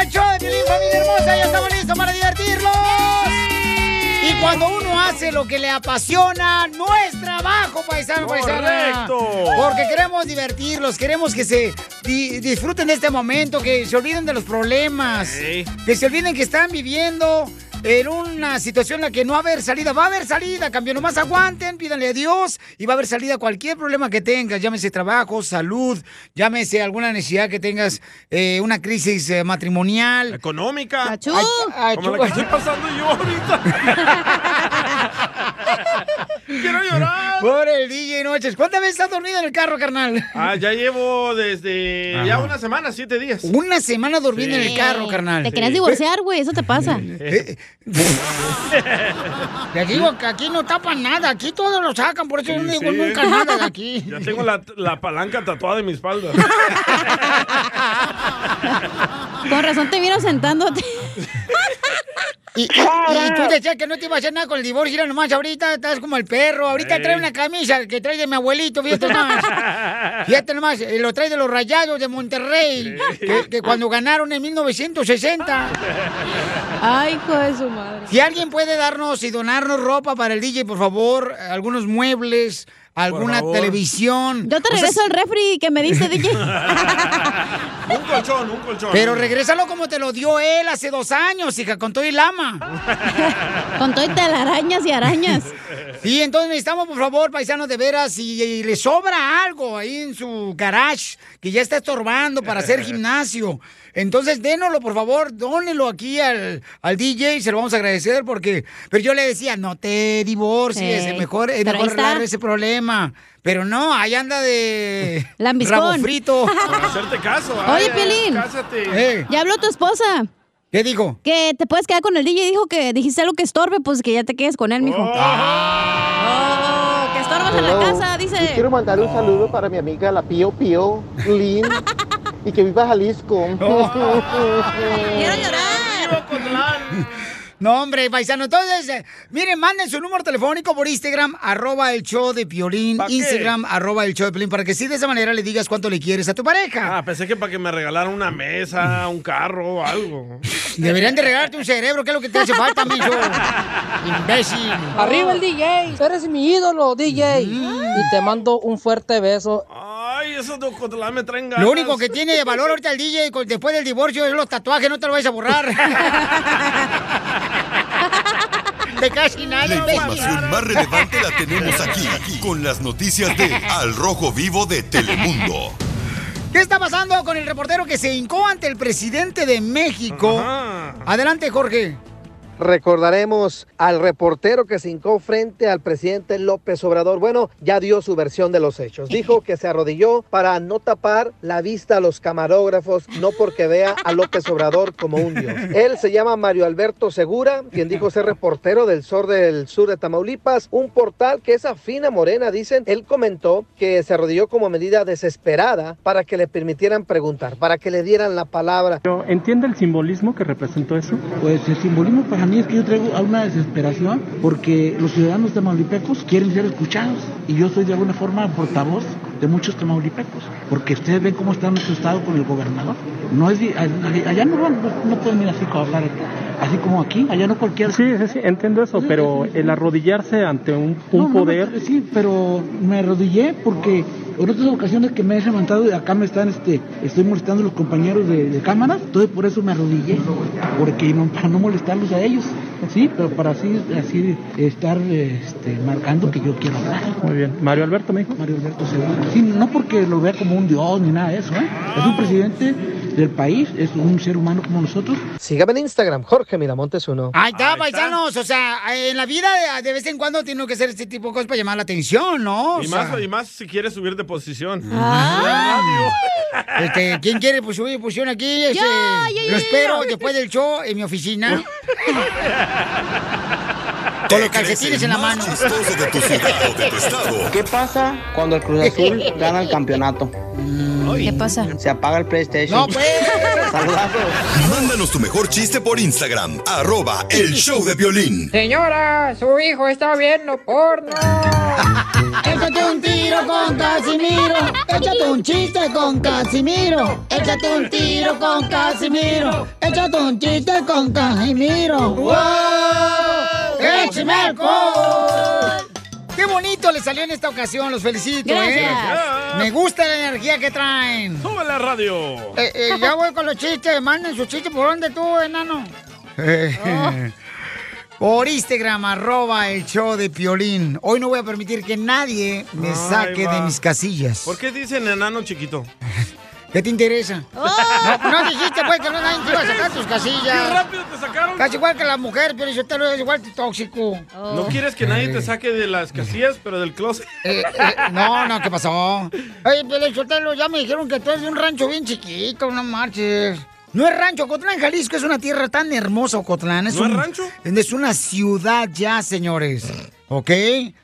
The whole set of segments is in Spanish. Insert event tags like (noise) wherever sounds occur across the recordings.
al show de Piolín, familia hermosa. Ya estamos listos para divertirlos. Y cuando uno hace lo que le apasiona, no es trabajo, paisano, paisana. Correcto. Porque queremos divertirlos, queremos que se di- disfruten de este momento, que se olviden de los problemas, Sí. que se olviden que están viviendo en una situación en la que no va a haber salida. Va a haber salida, cambio. Nomás aguanten, pídanle a Dios y va a haber salida a cualquier problema que tengas. Llámese trabajo, salud, llámese alguna necesidad que tengas, eh, una crisis eh, matrimonial. Económica. Achú. Como la que estoy pasando yo ahorita. (laughs) (laughs) Quiero llorar. Pobre el DJ Noches. ¿Cuántas veces has dormido en el carro, carnal? Ah, ya llevo desde ya una semana, siete días. Una semana durmiendo en el carro, carnal. Te querías divorciar, güey, eso te pasa. Eh, (laughs) Te digo que aquí no tapan nada, aquí todos lo sacan, por eso yo no digo Sí. nunca nada de aquí. (laughs) Ya tengo la, la palanca tatuada en mi espalda. Con razón te vieron sentándote. Y, tú decías que no te iba a hacer nada con el divorcio, mira nomás, ahorita estás como el perro, ahorita Ey. trae una camisa que trae de mi abuelito, fíjate (laughs) nomás. Fíjate nomás, eh, lo trae de los rayados de Monterrey, que, que cuando ganaron en 1960. Ay, hijo de su madre. Si alguien puede darnos y donarnos ropa para el DJ, por favor, algunos muebles, alguna televisión. Yo te O sea, regreso el refri que me diste, (laughs) DJ. un colchón, un colchón. Pero regrésalo como te lo dio él hace dos años, hija, con todo y lama. (laughs) Con todo y telarañas y arañas. Sí, entonces necesitamos, por favor, paisanos de veras, si, y le sobra algo ahí en su garage que ya está estorbando para hacer (laughs) gimnasio. Entonces, dénoslo, por favor, dónelo aquí al, al DJ y se lo vamos a agradecer porque... Pero yo le decía, no te divorcies, es mejor, es mejor arreglar ese problema. Pero no, ahí anda de (laughs) Lambiscón. rabo frito. (laughs) Para hacerte caso. Oye, ay, Piolín. Cásate. Eh, Ya habló tu esposa. ¿Qué dijo? Que te puedes quedar con el DJ. Dijo que dijiste algo que estorbe, pues que ya te quedes con él, mijo. Oh. Oh, que estorbas en la Hello. casa, Yo dice. quiero mandar un saludo para mi amiga la Pío Pío, Lynn, (laughs) y que viva Jalisco. (laughs) Quiero llorar. No, hombre, paisano. Entonces, eh, miren, manden su número telefónico por Instagram, arroba el show de Piolín. Instagram, arroba el show de Piolín, para que sí de esa manera le digas cuánto le quieres a tu pareja. Ah, pensé que para que me regalaran una mesa, un carro o algo. Deberían de regalarte un cerebro, que es lo que te hace falta, mijo. Imbécil. Arriba el DJ, eres mi ídolo, DJ. Y te mando un fuerte beso. Ay, esos de Ocotlán me traen ganas. Lo único que tiene de valor ahorita el DJ después del divorcio es los tatuajes, no te lo vayas a borrar. (laughs) de casi nada, La información más relevante la tenemos aquí, aquí, con las noticias de Al Rojo Vivo de Telemundo. ¿Qué está pasando con el reportero que se hincó ante el presidente de México? Ajá. Adelante, Jorge. Recordaremos al reportero que se hincó frente al presidente López Obrador. Bueno, ya dio su versión de los hechos. Dijo que se arrodilló para no tapar la vista a los camarógrafos, no porque vea a López Obrador como un dios. Él se llama Mario Alberto Segura, quien dijo ser reportero del sur del sur de Tamaulipas, un portal que es afín a Morena, dicen. Él comentó que se arrodilló como medida desesperada para que le permitieran preguntar, para que le dieran la palabra. ¿Entiende el simbolismo que representó eso? Pues el simbolismo para mí es que yo traigo a una desesperación porque los ciudadanos tamaulipecos quieren ser escuchados y yo soy de alguna forma portavoz de muchos tamaulipecos porque ustedes ven cómo está nuestro estado con el gobernador. No es allá no, van- no, pueden ir así como hablar así como aquí, allá no cualquiera. Sí, sí, sí, entiendo eso, pero el arrodillarse ante un, un No, no, poder... sí, pero me arrodillé porque en otras ocasiones que me he levantado y acá me están, este, estoy molestando a los compañeros de, de cámara, entonces por eso me arrodillé, porque no, para no molestarlos a ellos, sí, pero para así, así estar, este, marcando que yo quiero hablar. Muy bien. Mario Alberto me dijo. Mario Alberto Segura. Sí, no porque lo vea como un dios ni nada de eso, ¿eh? Es un presidente del país, es un ser humano como nosotros. Sígame en Instagram, Jorge Miramontes uno. Ahí está, Ahí está. paisanos. O sea, en la vida de, de vez en cuando tiene que hacer este tipo de cosas para llamar la atención, ¿no? O Y sea, más, y más si quieres subir de posición. Ah. este, ¿Quién quiere pues, subir posición aquí? Este, Yo, yo, yo, lo yo, espero yo. después del show en mi oficina. (laughs) Con los ¿Te crees calcetines en la mano. de tu ciudad o de tu estado? ¿Qué pasa cuando el Cruz Azul gana el campeonato? ¿Qué pasa? Se apaga el PlayStation. No, pues. (laughs) Mándanos tu mejor chiste por Instagram, arroba el show de violín. Señora, su hijo está viendo porno. (laughs) Échate un tiro con Casimiro. Échate un chiste con Casimiro. Échate un tiro con Casimiro. Échate un chiste con Casimiro. ¡Wow! ¡Échame alcohol! ¡Qué bonito le salió en esta ocasión! Los felicito, ¿eh? Gracias. Me gusta la energía que traen. Sube la radio. Eh, eh, ya voy con los chistes. Manden sus chistes. ¿Por dónde tú, enano? Por Instagram, arroba el show de Piolín. Hoy no voy a permitir que nadie me Ay, saque va. de mis casillas. ¿Por qué dicen enano chiquito? (laughs) ¿Qué te interesa? (laughs) Oh. No, no dijiste, pues, que no nadie te iba a sacar tus ¡Qué casillas. rápido te sacaron! Casi igual que la mujer, pero eso te lo es igual tóxico. No quieres que nadie te saque de las casillas, pero del closet. (laughs) Eh, eh, no, no, ¿qué pasó? Oye, Sotelo, ya me dijeron que tú eres de un rancho bien chiquito, no marches. No es rancho, Ocotlán, Jalisco es una tierra tan hermosa, Ocotlán. Es ¿No es un- rancho? Es una ciudad ya, señores. ¿Ok?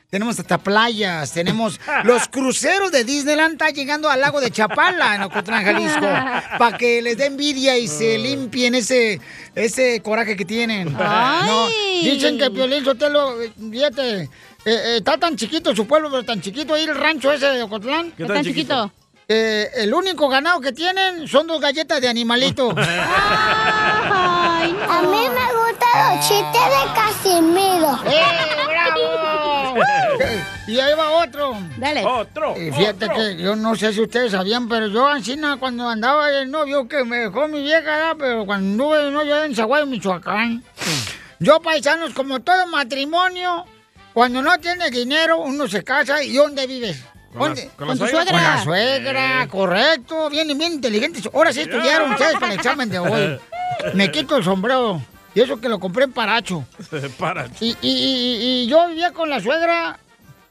Tenemos hasta playas, tenemos (laughs) los cruceros de Disneyland, está llegando al lago de Chapala, en Ocotlán, Jalisco, (laughs) para que les dé envidia y se limpien ese, ese coraje que tienen. No, dicen que Piolín Sotelo, fíjate, eh, eh, está tan chiquito su pueblo, pero tan chiquito ahí el rancho ese de Ocotlán. ¿Qué ¿Qué tan tan chiquito? Eh, el único ganado que tienen son dos galletas de animalito. (laughs) Ay, no. A mí me gustan los chistes de Casimiro. (laughs) ¡Eh, bravo! y ahí va otro. Dale. Otro. Eh, fíjate otro. que yo no sé si ustedes sabían, pero yo, Ancina, cuando andaba el novio que me dejó mi vieja, ¿verdad? pero cuando anduve de novio en Zaguayo, Michoacán, yo, paisanos, como todo matrimonio, cuando no tienes dinero, uno se casa y ¿dónde vives? Con la- ¿Dónde? con la Con tu suegra. Con la suegra. correcto, bien, bien inteligentes. Ahora sí estudiaron ustedes para el examen de hoy. Me quito el sombrero. Y eso que lo compré en Paracho. (laughs) Para. Y, y- y- y yo vivía con la suegra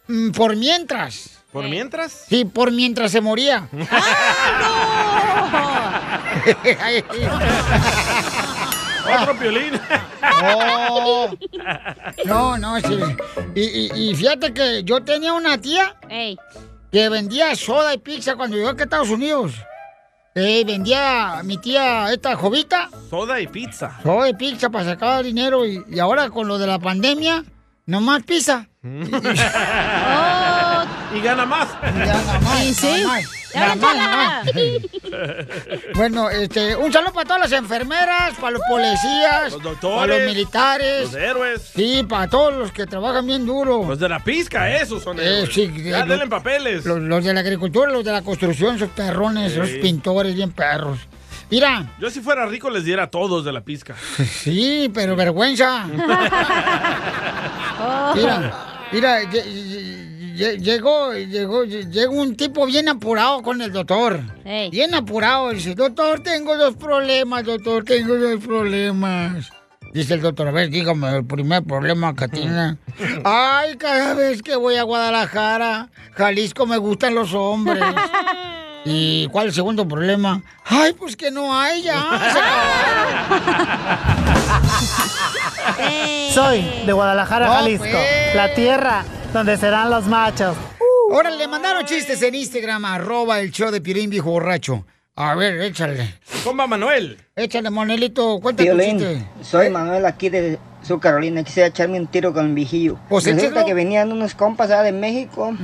mm, por mientras. ¿Por mientras? Sí, por mientras se moría. (laughs) Ay, (laughs) Otro piolín. oh. No, no, sí. Y, y- y fíjate que yo tenía una tía Ey. Que vendía soda y pizza cuando llegó aquí a Estados Unidos. Eh, vendía mi tía esta jovita Soda y pizza. soda y pizza para sacar dinero y, y ahora con lo de la pandemia, nomás pizza. (laughs) Y gana más. (laughs) Ya, nada más, Sí, sí. nada más. Bueno, este, un saludo para todas las enfermeras, para los policías, Los doctores, para los militares. Los héroes. Sí, para todos los que trabajan bien duro. Los de la pizca, esos son Eh, héroes. sí, Ya eh, denle papeles. Los, los de la agricultura, los de la construcción, esos perrones, Sí. esos pintores bien perros. Mira, Yo si fuera rico les diera a todos de la pizca. (laughs) sí, pero vergüenza. (laughs) Mira, mira, llegó, llegó, llegó un tipo bien apurado con el doctor. Bien apurado. Dice, doctor, tengo dos problemas, doctor, tengo dos problemas. Dice el doctor, a ver, dígame el primer problema que tiene. (laughs) Ay, cada vez que voy a Guadalajara, Jalisco, me gustan los hombres. (laughs) ¿Y cuál es el segundo problema? Ay, pues que no hay ya. (laughs) Soy de Guadalajara, No, Jalisco, pues. la tierra donde serán los machos. Ahora le mandaron chistes en Instagram, arroba el show de Pirín Viejo Borracho. A ver, échale. Comba Manuel. Échale, Monelito, cuéntame Violín, chiste. soy Manuel aquí de Sur Carolina, quisiera echarme un tiro con el viejillo. Pues Resulta échalo. que venían unos compas allá de México,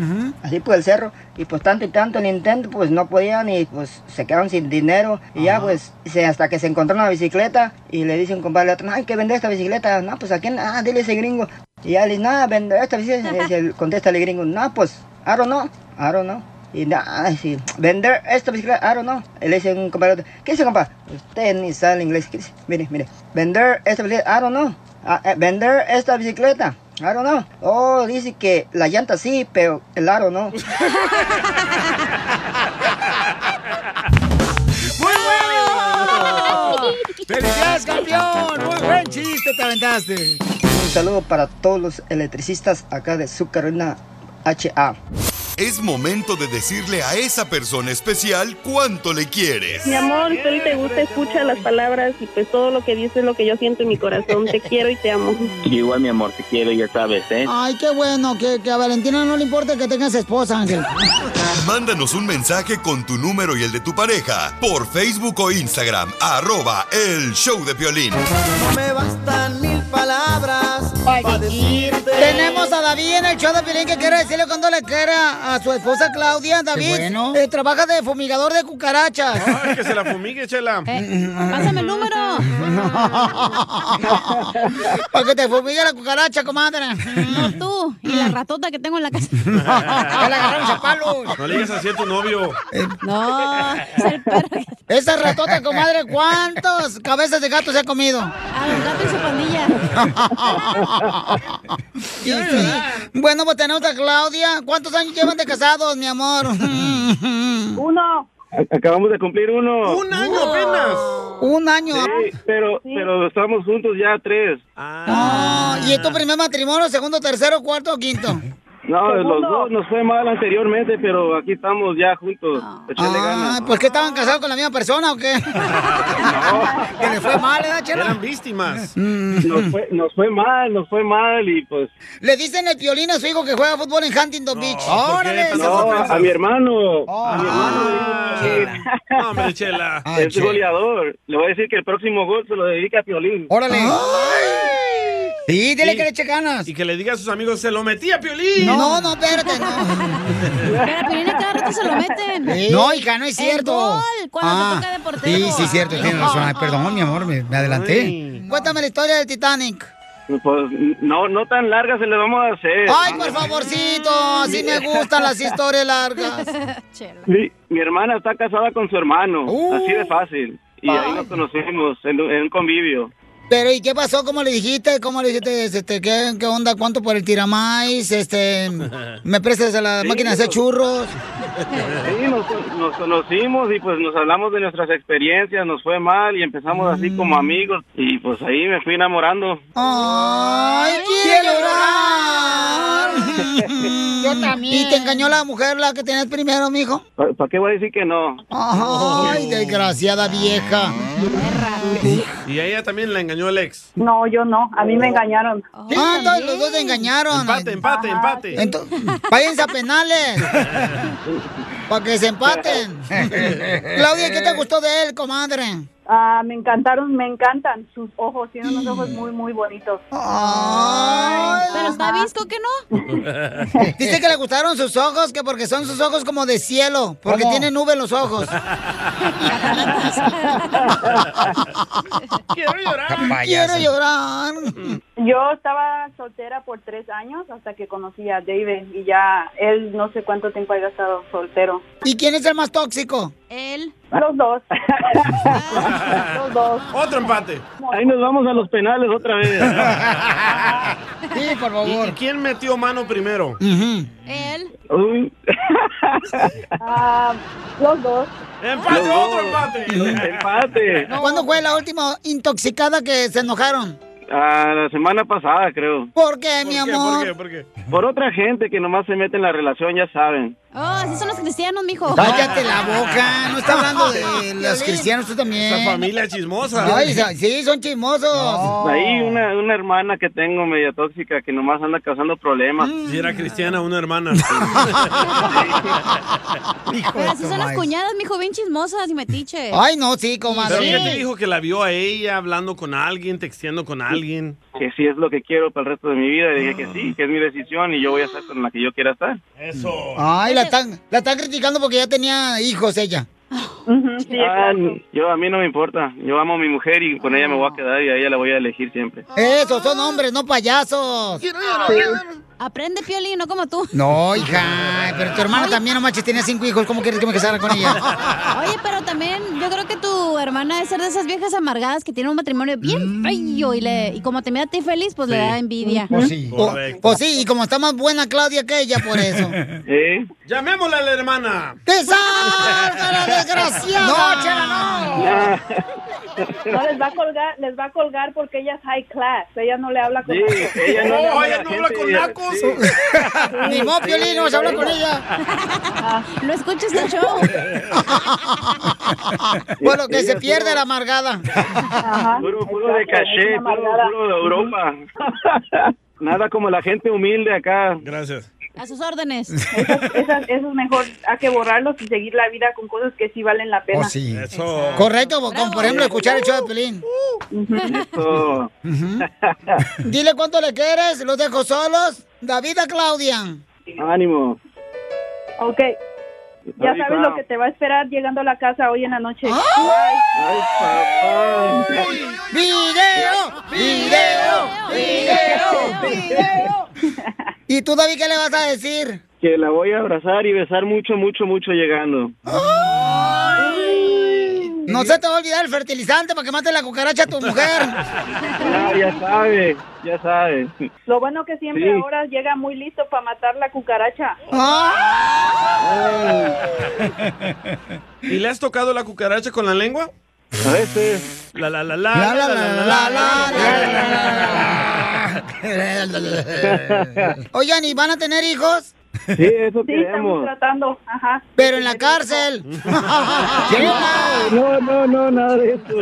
así por el cerro, y pues tanto y tanto el intento, pues no podían y pues se quedaron sin dinero. Y ya pues se- hasta que se encontró una bicicleta y le dice un compadre al otro, no, hay que vender esta bicicleta. No, pues a quién, ah, dile a ese gringo. Y ya le dice, no, vender esta bicicleta. Y dice, contesta el gringo, no, pues, I don't know, I don't know. Y nada, sí, vender esta bicicleta, I don't know. Le dice un compadre, ¿qué dice compa? Usted ni sabe inglés, ¿qué dice? Mire, mire, vender esta bicicleta, I don't know. Ah, eh, vender esta bicicleta, I don't know. Oh, dice que la llanta sí, pero el aro no. (laughs) ¡Muy bueno! ¡Felicidades, campeón! ¡Muy buen chiste te aventaste! Un saludo para todos los electricistas acá de Sur Carolina HA. Es momento de decirle a esa persona especial cuánto le quieres. Mi amor, si te gusta, escucha las palabras y pues todo lo que dices es lo que yo siento en mi corazón. Te quiero y te amo. Igual, mi amor, te quiero, ya sabes, ¿eh? Ay, qué bueno, que, que a Valentina no le importa que tengas esposa, Ángel. Mándanos un mensaje con tu número y el de tu pareja por Facebook o Instagram, arroba el show de violín. No me bastan mil palabras para decirte. Tenemos a David en el show de Piolín que quiere decirle cuando le quiere a, su esposa Claudia. David bueno. eh, trabaja de fumigador de cucarachas. Ay, que se la fumigue, chela. (laughs) Pásame el número. (laughs) Para que te fumigue la cucaracha, comadre. No tú. Y la ratota que tengo en la casa. (laughs) La agarraron a palos. No le digas así a tu novio. No, es el perro. que- Esa ratota, comadre, ¿cuántas cabezas de gato se ha comido? A los gatos y su pandilla. Sí, sí. Bueno, pues tenemos a Claudia. ¿Cuántos años llevan de casados, mi amor? (laughs) Uno. Acabamos de cumplir uno. Un año apenas. Un año. Sí, pero, pero estamos juntos ya tres. Ah, ¿Y es tu primer matrimonio, segundo, tercero, cuarto o quinto? No, los dos nos fue mal anteriormente, pero aquí estamos ya juntos. Echarle Ah, ganas. ¿pues que estaban casados con la misma persona o qué? (laughs) (laughs) que le fue mal, ¿eh, Chela? Eran víctimas. Nos fue, nos fue mal, nos fue mal y pues... Le dicen el piolín a su hijo que juega fútbol en Huntington Beach. ¡Órale! No, a, a mi hermano. Oh. A mi hermano le digo que- No, hombre, chela. es goleador. Le voy a decir que el próximo gol se lo dedica a Piolín. ¡Órale! Sí, dile que le eche ganas. Y que le diga a sus amigos, se lo metí a Piolín. No, no, espérate, no. Pero a Piolín a cada rato se lo meten. No, hija, no es El cierto. gol, cuando Ah, te toca de portero. Sí, sí, cierto, tienes razón. Ay, perdón, mi amor, me, me adelanté. Cuéntame la historia del Titanic. Pues no, no tan larga se le vamos a hacer. Ay, por favorcito, así me gustan las historias largas. (laughs) Sí, mi hermana está casada con su hermano, Uh. así de fácil. Y ahí nos conocimos en, en un convivio. Pero, ¿y qué pasó? ¿Cómo le dijiste? ¿Cómo le dijiste? Este, ¿qué, ¿Qué onda? ¿Cuánto por el tiramais? Este, ¿Me prestas a la Sí, máquina de hacer churros? Sí, nos, nos conocimos y pues nos hablamos de nuestras experiencias, nos fue mal y empezamos así Mm. como amigos y pues ahí me fui enamorando. ¡Ay, quiero llorar! (laughs) Yo también. ¿Y te engañó la mujer, la que tenías primero, mijo? ¿Para qué voy a decir que no? ¡Ay, desgraciada vieja! Y a ella también la engañó el ex. No, yo no. A mí me engañaron. Ah, entonces los dos te engañaron. Empate, empate, empate. Ento- váyanse a penales. (laughs) Para que se empaten. (laughs) Claudia, ¿qué te gustó de él, comadre? Ah, me encantaron, me encantan sus ojos. Tienen unos ojos muy, muy bonitos. Pero está visto que no. (laughs) Dice que le gustaron sus ojos, que porque son sus ojos como de cielo, porque tiene nube en los ojos. (laughs) (laughs) Quiero llorar. Quiero llorar. Yo estaba soltera por tres años hasta que conocí a David y ya él no sé cuánto tiempo haya estado soltero. ¿Y quién es el más tóxico? Él. Los dos. (laughs) Los dos. Otro empate. Ahí nos vamos a los penales otra vez. (laughs) Sí, por ¿Y, y quién metió mano primero? Él. Uy. (laughs) Ah, los dos. ¡Empate, Los dos. otro empate! Empate. ¿Cuándo fue la última intoxicada que se enojaron? Ah, la semana pasada, creo. ¿Por qué, mi ¿Por qué, amor? ¿Por qué? ¿Por qué? Por otra gente que nomás se mete en la relación, ya saben. Oh, así son los cristianos, mijo. Cállate la boca, no está hablando de (laughs) los cristianos, tú también. Esa familia chismosa. Ay, sí, son chismosos. Ahí una, una hermana que tengo media tóxica que nomás anda causando problemas. Si era cristiana, una hermana. (laughs) Pero así son las cuñadas, mijo, bien chismosas y metiche. Ay, no, sí, ¿Pero comadre. qué te dijo que la vio a ella hablando con alguien, texteando con alguien? Que sí es lo que quiero para el resto de mi vida. Y dije que sí, que es mi decisión y yo voy a estar con la que yo quiera estar. Eso. Ay, la están, la están criticando porque ya tenía hijos ella. Ah, yo a mí no me importa. Yo amo a mi mujer y con ella me voy a quedar y a ella la voy a elegir siempre. Esos son hombres, no payasos. Aprende, Pioli, no como tú. No, hija, pero tu hermana también, no manches, tenía cinco hijos. ¿Cómo quieres que me casara con ella? (laughs) Oye, pero también yo creo que tu hermana debe ser de esas viejas amargadas que tienen un matrimonio bien feo y, le, y como te mira a ti feliz, pues le da envidia. Pues sí. O- Pues sí, y como está más buena Claudia que ella, por eso. (laughs) ¿Eh? Llamémosle a la hermana. ¡Que salga la desgraciada! No, Chela, no. (laughs) No les va a colgar, les va a colgar porque ella es high class. Ella no le habla con Sí, ella no ella no habla con ella- sí. (laughs) Ni modo, Piolín, no vas a hablar con ella. No escuches el show. (laughs) Bueno, que se pierde la amargada. Puro, puro de caché, puro, puro de Europa. (laughs) Nada como la gente humilde acá. Gracias. A sus órdenes. (laughs) Esas- esas- eso es mejor, hay que borrarlos y seguir la vida con cosas que sí valen la pena. Oh, sí. Correcto, como por ejemplo escuchar el show de Pelín. (laughs) Dile cuánto le quieres, los dejo solos. David a Claudia. Ánimo. Ok. Ya sabes lo que te va a esperar llegando a la casa hoy en la noche. Ay, papá. ¡Video! ¡Video! ¡Video! ¡Video! ¿Y tú, David, qué le vas a decir? Que la voy a abrazar y besar mucho, mucho, mucho llegando. No se te va a olvidar el fertilizante para que mate la cucaracha a tu mujer. Ah, ya sabe, ya sabe. Lo bueno que siempre Sí. ahora llega muy listo para matar la cucaracha. ¿Y le has tocado la cucaracha con la lengua? A veces. La la la la La, la, la, la, la, Oigan, ¿y van a tener hijos? Sí, eso Sí, estamos tratando. Ajá. Pero en la cárcel. (laughs) No, no, no, nada de eso.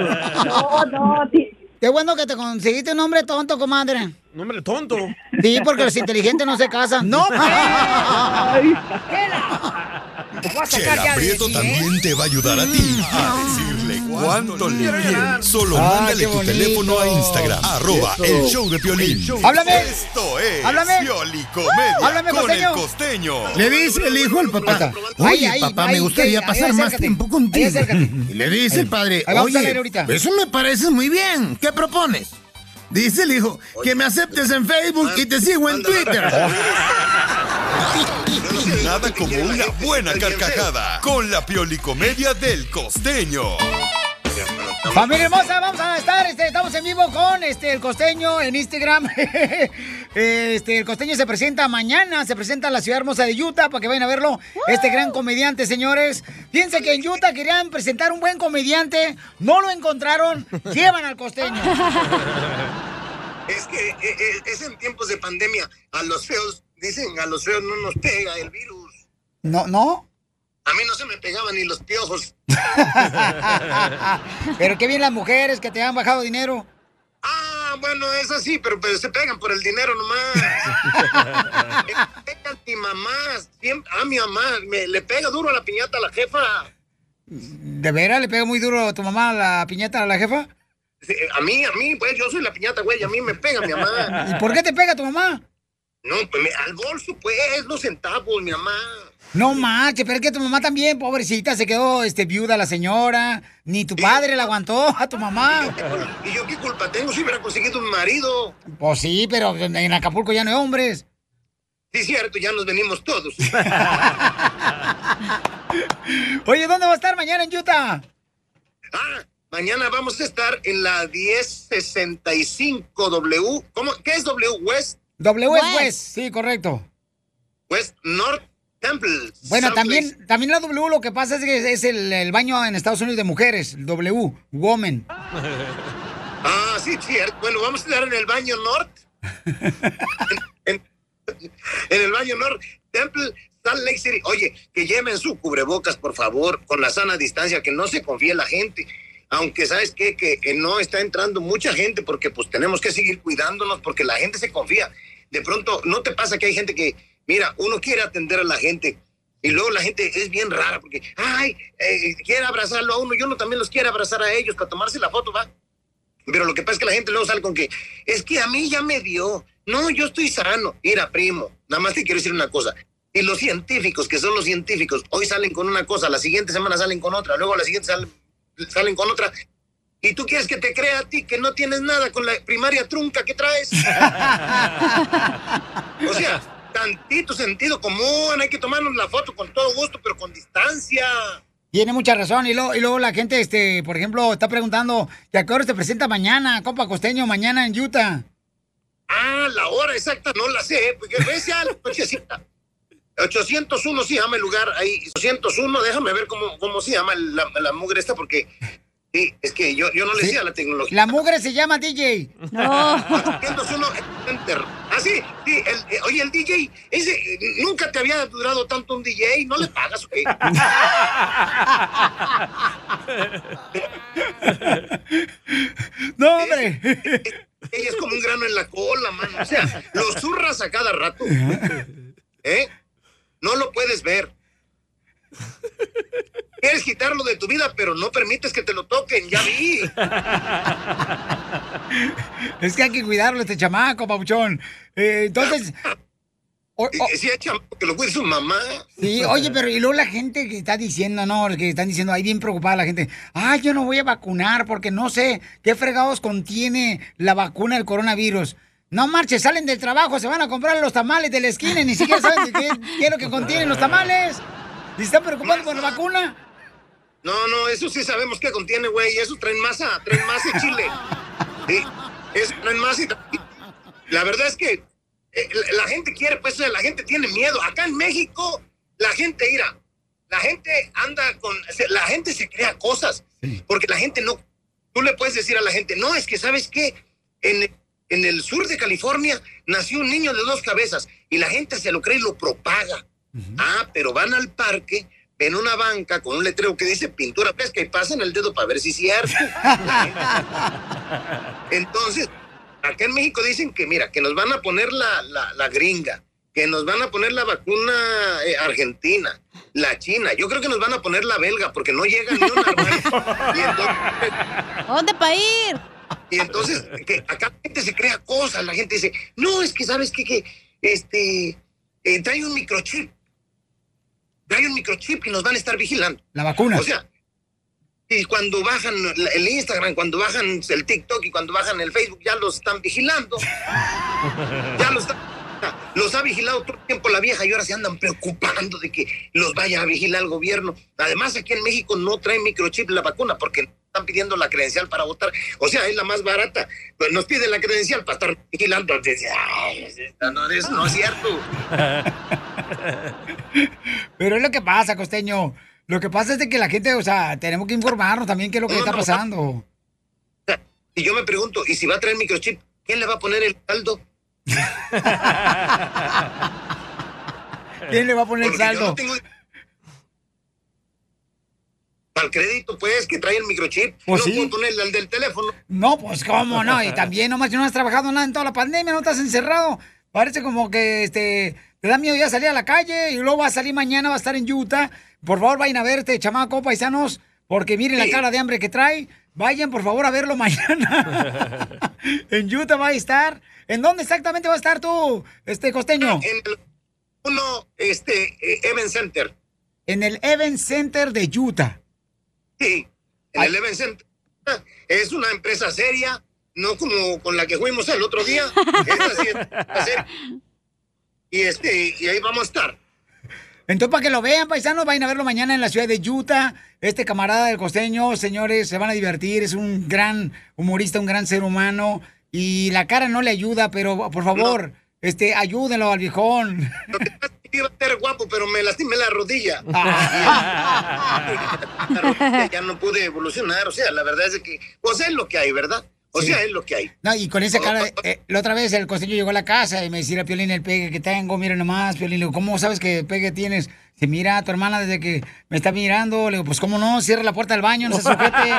No, no, sí. Qué bueno que te conseguiste un hombre tonto, comadre. Un hombre tonto. Sí, porque los inteligentes no se casan. ¡No! (laughs) Chela Prieto también te va a ayudar a ti a decirle cuánto le quieres. Solo Ay, mándale tu teléfono a Instagram, arroba el show de Piolín. Háblame. Esto es Háblame. Háblame, con el costeño. Le dice el hijo al papá, Ay, oye, ay, papá, ay, me gustaría pasar más tiempo contigo. Y le dice el padre, oye, eso me parece muy bien, ¿qué propones? Dice el hijo, que me aceptes en Facebook y te sigo en Twitter. (laughs) Nada como una buena carcajada con la Piolicomedia del costeño. Familia hermosa, vamos a estar, este, estamos en vivo con este el costeño en Instagram. (laughs) Este, el costeño se presenta mañana, se presenta en la ciudad hermosa de Utah para que vayan a verlo. Este gran comediante, señores. Piensen que en Utah querían presentar un buen comediante, no lo encontraron, (laughs) llevan al costeño. (laughs) Es que eh, eh, es en tiempos de pandemia. A los feos, dicen, a los feos no nos pega el virus. No, no. A mí no se me pegaban ni los piojos. (laughs) Pero qué bien las mujeres que te han bajado dinero. Ah, bueno, es así, pero, pero se pegan por el dinero nomás. (laughs) Me pegan mi mamá, siempre, a mi mamá, me, le pega duro a la piñata a la jefa. ¿De veras le pega muy duro a tu mamá la piñata a la jefa? Sí, A mí, a mí, pues yo soy la piñata, güey, a mí me pega mi mamá. (laughs) ¿Y por qué te pega tu mamá? No, pues me- al bolso, pues, los centavos, mi mamá. No marche, pero es que tu mamá también, pobrecita, se quedó este, viuda la señora. Ni tu padre la aguantó a tu mamá. ¿Y yo qué culpa tengo si hubiera conseguido un marido? Pues sí, pero en Acapulco ya no hay hombres. Sí, cierto, ya nos venimos todos. (laughs) Oye, ¿dónde va a estar mañana en Utah? Ah, mañana vamos a estar en la 1065W. ¿Cómo? ¿Qué es W? West. W es West, sí, correcto. West North Temple. Bueno, también, también la W lo que pasa es que es el, el baño en Estados Unidos de mujeres, el W, woman. (laughs) Ah, sí, cierto. Bueno, vamos a estar en el baño North. (laughs) en, en el baño North Temple, Salt Lake City. Oye, que lleven su cubrebocas, por favor, con la sana distancia, que no se confíe la gente. Aunque, ¿sabes qué? Que, que no está entrando mucha gente porque pues tenemos que seguir cuidándonos porque la gente se confía. De pronto, ¿no te pasa que hay gente que, mira, uno quiere atender a la gente y luego la gente es bien rara porque, ay, eh, quiere abrazarlo a uno y uno también los quiere abrazar a ellos para tomarse la foto, ¿va? Pero lo que pasa es que la gente luego sale con que, es que a mí ya me dio. No, yo estoy sano. Mira, primo, nada más te quiero decir una cosa. Y los científicos, que son los científicos, hoy salen con una cosa, la siguiente semana salen con otra, luego la siguiente salen, salen con otra. Y tú quieres que te crea a ti que no tienes nada con la primaria trunca que traes. (laughs) o sea, tantito sentido común, hay que tomarnos la foto con todo gusto, pero con distancia. Tiene mucha razón. Y luego, y luego la gente, este, por ejemplo, está preguntando, ¿y a qué hora se presenta mañana, compa costeño, mañana en Utah? Ah, la hora exacta no la sé, porque ves ya la nochecita. 801 sí llama el lugar ahí. 801, déjame ver cómo, cómo se llama la, la mugre esta, porque Sí, es que yo, no le sé sí. a la tecnología. La mugre se llama DJ. No. (laughs) Enter. Ah, sí, eh, oye, el DJ, ese, eh, nunca te había durado tanto un DJ, no le pagas, güey. (laughs) no, eh, hombre. Ella es como un grano en la cola, mano. O sea, lo zurras a cada rato. ¿Eh? No lo puedes ver pero no permites que te lo toquen, ya vi. (laughs) Es que hay que cuidarlo, este chamaco, papuchón. Eh, entonces. o- o- Sí, que lo cuide su mamá. Sí, oye, pero y luego la gente que está diciendo, no, que están diciendo, ahí bien preocupada la gente, ay, yo no voy a vacunar porque no sé qué fregados contiene la vacuna del coronavirus. No marches, salen del trabajo, se van a comprar los tamales de la esquina y ni siquiera saben de qué, qué es lo que contienen los tamales. ¿Y están preocupados por la vacuna? No, no, eso sí sabemos que contiene, güey. Eso traen masa, traen masa y chile. Sí, eso traen masa y... La verdad es que eh, la, gente quiere, pues la gente tiene miedo. Acá en México, la gente ira. La gente anda con... La gente se crea cosas. Porque la gente no... Tú le puedes decir a la gente, no, es que ¿sabes qué? En, en el sur de California nació un niño de dos cabezas y la gente se lo cree y lo propaga. Ah, pero van al parque, ven una banca con un letrero que dice pintura pesca y pasan el dedo para ver si es cierto. (laughs) Entonces, acá en México dicen que, mira, que nos van a poner la, la, la gringa, que nos van a poner la vacuna eh, argentina, la china. Yo creo que nos van a poner la belga porque no llega ni una. (laughs) y entonces, ¿Dónde para ir? y entonces, que acá la gente se crea cosas, la gente dice, no, es que sabes qué? que este, eh, trae un microchip, trae un microchip y nos van a estar vigilando. La vacuna. O sea, y cuando bajan el Instagram, cuando bajan el TikTok y cuando bajan el Facebook, ya los están vigilando. ya los están- Los ha vigilado todo el tiempo la vieja y ahora se andan preocupando de que los vaya a vigilar el gobierno. Además, aquí en México no trae microchip la vacuna porque están pidiendo la credencial para votar. O sea, es la más barata. Pues nos piden la credencial para estar vigilando. Ay, no, es, no es cierto. (laughs) Pero es lo que pasa, costeño. Lo que pasa es de que la gente, o sea, tenemos que informarnos también qué es lo que está pasando. Y yo me pregunto, ¿y si va a traer microchip, quién le va a poner el saldo? (laughs) ¿Quién le va a poner el yo saldo? no tengo- Para el crédito, pues, que trae el microchip. Pues no sí. puedo del teléfono. No, pues cómo no. Y también nomás no has trabajado nada en toda la pandemia, no estás encerrado. Parece como que este te da miedo ya salir a la calle y luego va a salir mañana, va a estar en Utah. Por favor, vayan a ver este chamaco, paisanos, porque miren la cara de hambre que trae. Vayan, por favor, a verlo (laughs) mañana. (laughs) en Utah va a estar. ¿En dónde exactamente va a estar tú, este costeño? En el uno, este, eh, Event Center. En el Event Center de Utah. (laughs) Sí, el Event Center. Es una empresa seria, no como con la que fuimos el otro día. Es. Y este, y ahí vamos a estar. Entonces, para que lo vean, paisanos, vayan a verlo mañana en la ciudad de Utah. Este camarada del costeño, señores, se van a divertir. Es un gran humorista, un gran ser humano. Y la cara no le ayuda, pero por favor, este, ayúdenlo al viejón. Iba a ser guapo, pero me lastimé (laughs) la rodilla. ya no pude evolucionar. O sea, la verdad es que, pues es lo que hay, ¿verdad? O sea, es lo que hay. No, y con esa cara, eh, la otra vez el costeño llegó a la casa y me decía, Piolín, el pegue que tengo, mira nomás, Piolín, le digo, ¿cómo sabes que pegue tienes? Se mira, tu hermana desde que me está mirando, le digo, pues cómo no, cierra la puerta del baño, no se sujete.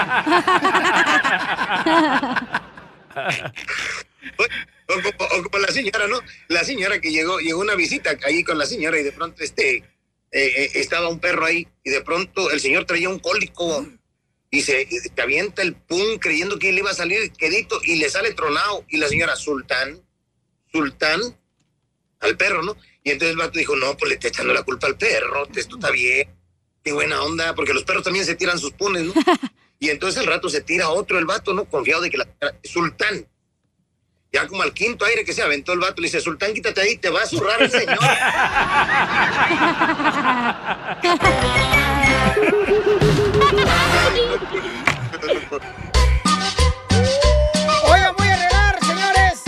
(laughs) O como, o como la señora, ¿no? La señora que llegó, llegó una visita ahí con la señora y de pronto este eh, eh, estaba un perro ahí y de pronto el señor traía un cólico y se, y se avienta el pum creyendo que le iba a salir quedito y le sale tronado y la señora Sultán, Sultán, al perro, ¿no? Y entonces el vato dijo, no, pues le está echando la culpa al perro, esto está bien, qué buena onda, porque los perros también se tiran sus punes, ¿no? (laughs) Y entonces al rato se tira otro el vato, ¿no? Confiado de que la Sultán. Ya como al quinto aire que se aventó el vato, le dice, Sultán, quítate ahí, te va a zurrar el señor. Oigan, voy a regalar, señores.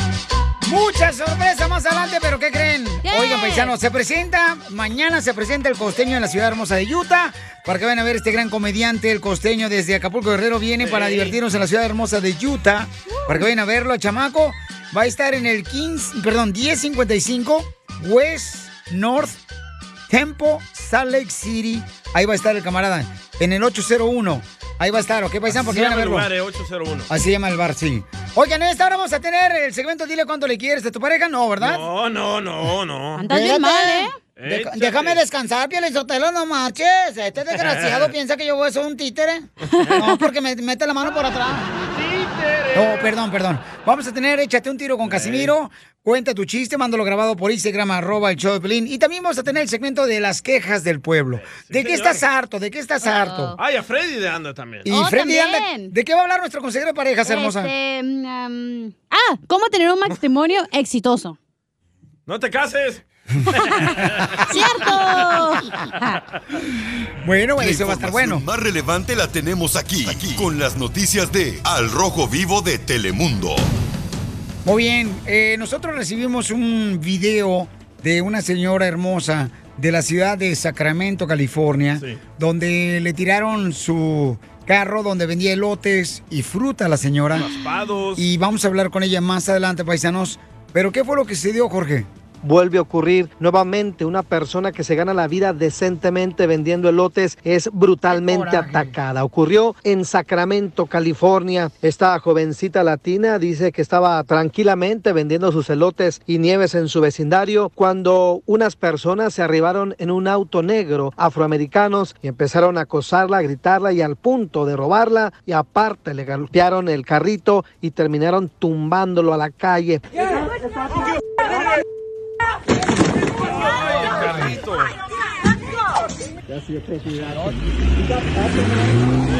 Muchas sorpresas más adelante, pero ¿qué creen? Oigan, paisanos, se presenta, mañana se presenta el costeño en la ciudad hermosa de Utah. Para que vayan a ver este gran comediante, el costeño desde Acapulco Guerrero, viene para divertirnos en la ciudad hermosa de Utah. Para que vayan a verlo, chamaco. Va a estar en el 15, perdón, 1055 West North Tempo, Salt Lake City. Ahí va a estar el camarada. En el 801. Ahí va a estar, ¿ok, paisanos? Porque Se llama el lugar, eh, 801. Así se llama el bar, sí. Oigan, en esta hora vamos a tener el segmento Dile cuánto le quieres de tu pareja, ¿no, verdad? No, no, no, no. Andas bien mal, ¿eh? Échate. déjame descansar, Pielizotelo, no marches. Este desgraciado (laughs) piensa que yo voy a ser un títere. No, porque me mete la mano por atrás. No, perdón, perdón. Vamos a tener Échate un tiro con Casimiro. Cuenta tu chiste, mándalo grabado por Instagram, arroba el show de Pelín. Y también vamos a tener el segmento de las quejas del pueblo. ¿De qué señor. estás harto? ¿De qué estás harto? Ay, a Freddy de anda también. Y Oh, Freddy anda- también. ¿de qué va a hablar nuestro consejero de parejas, hermosa? Este, mm, um, ah, ¿cómo tener un matrimonio (laughs) exitoso? No te cases. ¡Cierto! Bueno, La eso va a estar bueno. más relevante la tenemos aquí, aquí, con las noticias de Al Rojo Vivo de Telemundo. Muy bien, eh, nosotros recibimos un video de una señora hermosa de la ciudad de Sacramento, California, Sí. donde le tiraron su carro donde vendía elotes y fruta a la señora. Raspados. Y vamos a hablar con ella más adelante, paisanos. Pero ¿qué fue lo que sucedió, Jorge? Vuelve a ocurrir nuevamente una persona que se gana la vida decentemente vendiendo elotes es brutalmente atacada. Ocurrió en Sacramento, California. Esta jovencita latina dice que estaba tranquilamente vendiendo sus elotes y nieves en su vecindario cuando unas personas se arribaron en un auto negro afroamericanos y empezaron a acosarla, a gritarla y al punto de robarla y aparte le golpearon el carrito y terminaron tumbándolo a la calle. Thank you.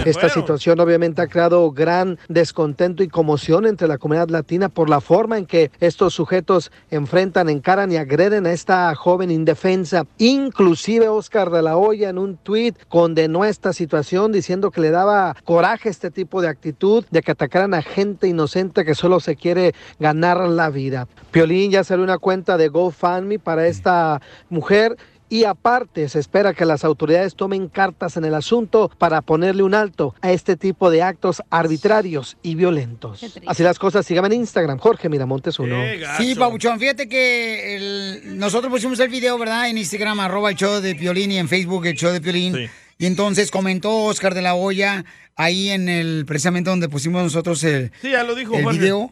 Esta situación obviamente ha creado gran descontento y conmoción entre la comunidad latina por la forma en que estos sujetos enfrentan, encaran y agreden a esta joven indefensa. Inclusive Oscar de la Hoya en un tuit condenó esta situación diciendo que le daba coraje este tipo de actitud de que atacaran a gente inocente que solo se quiere ganar la vida. Piolín ya salió una cuenta de GoFundMe para esta mujer y aparte, se espera que las autoridades tomen cartas en el asunto para ponerle un alto a este tipo de actos arbitrarios y violentos. Así las cosas, síganme en Instagram, Jorge Miramontes uno. Sí, Pabuchón, fíjate que el- nosotros pusimos el video, ¿verdad? En Instagram, arroba el show de Piolín y en Facebook el show de Piolín. Sí. Y entonces comentó Oscar de la Hoya ahí en el, precisamente donde pusimos nosotros el, Sí, ya lo dijo el video.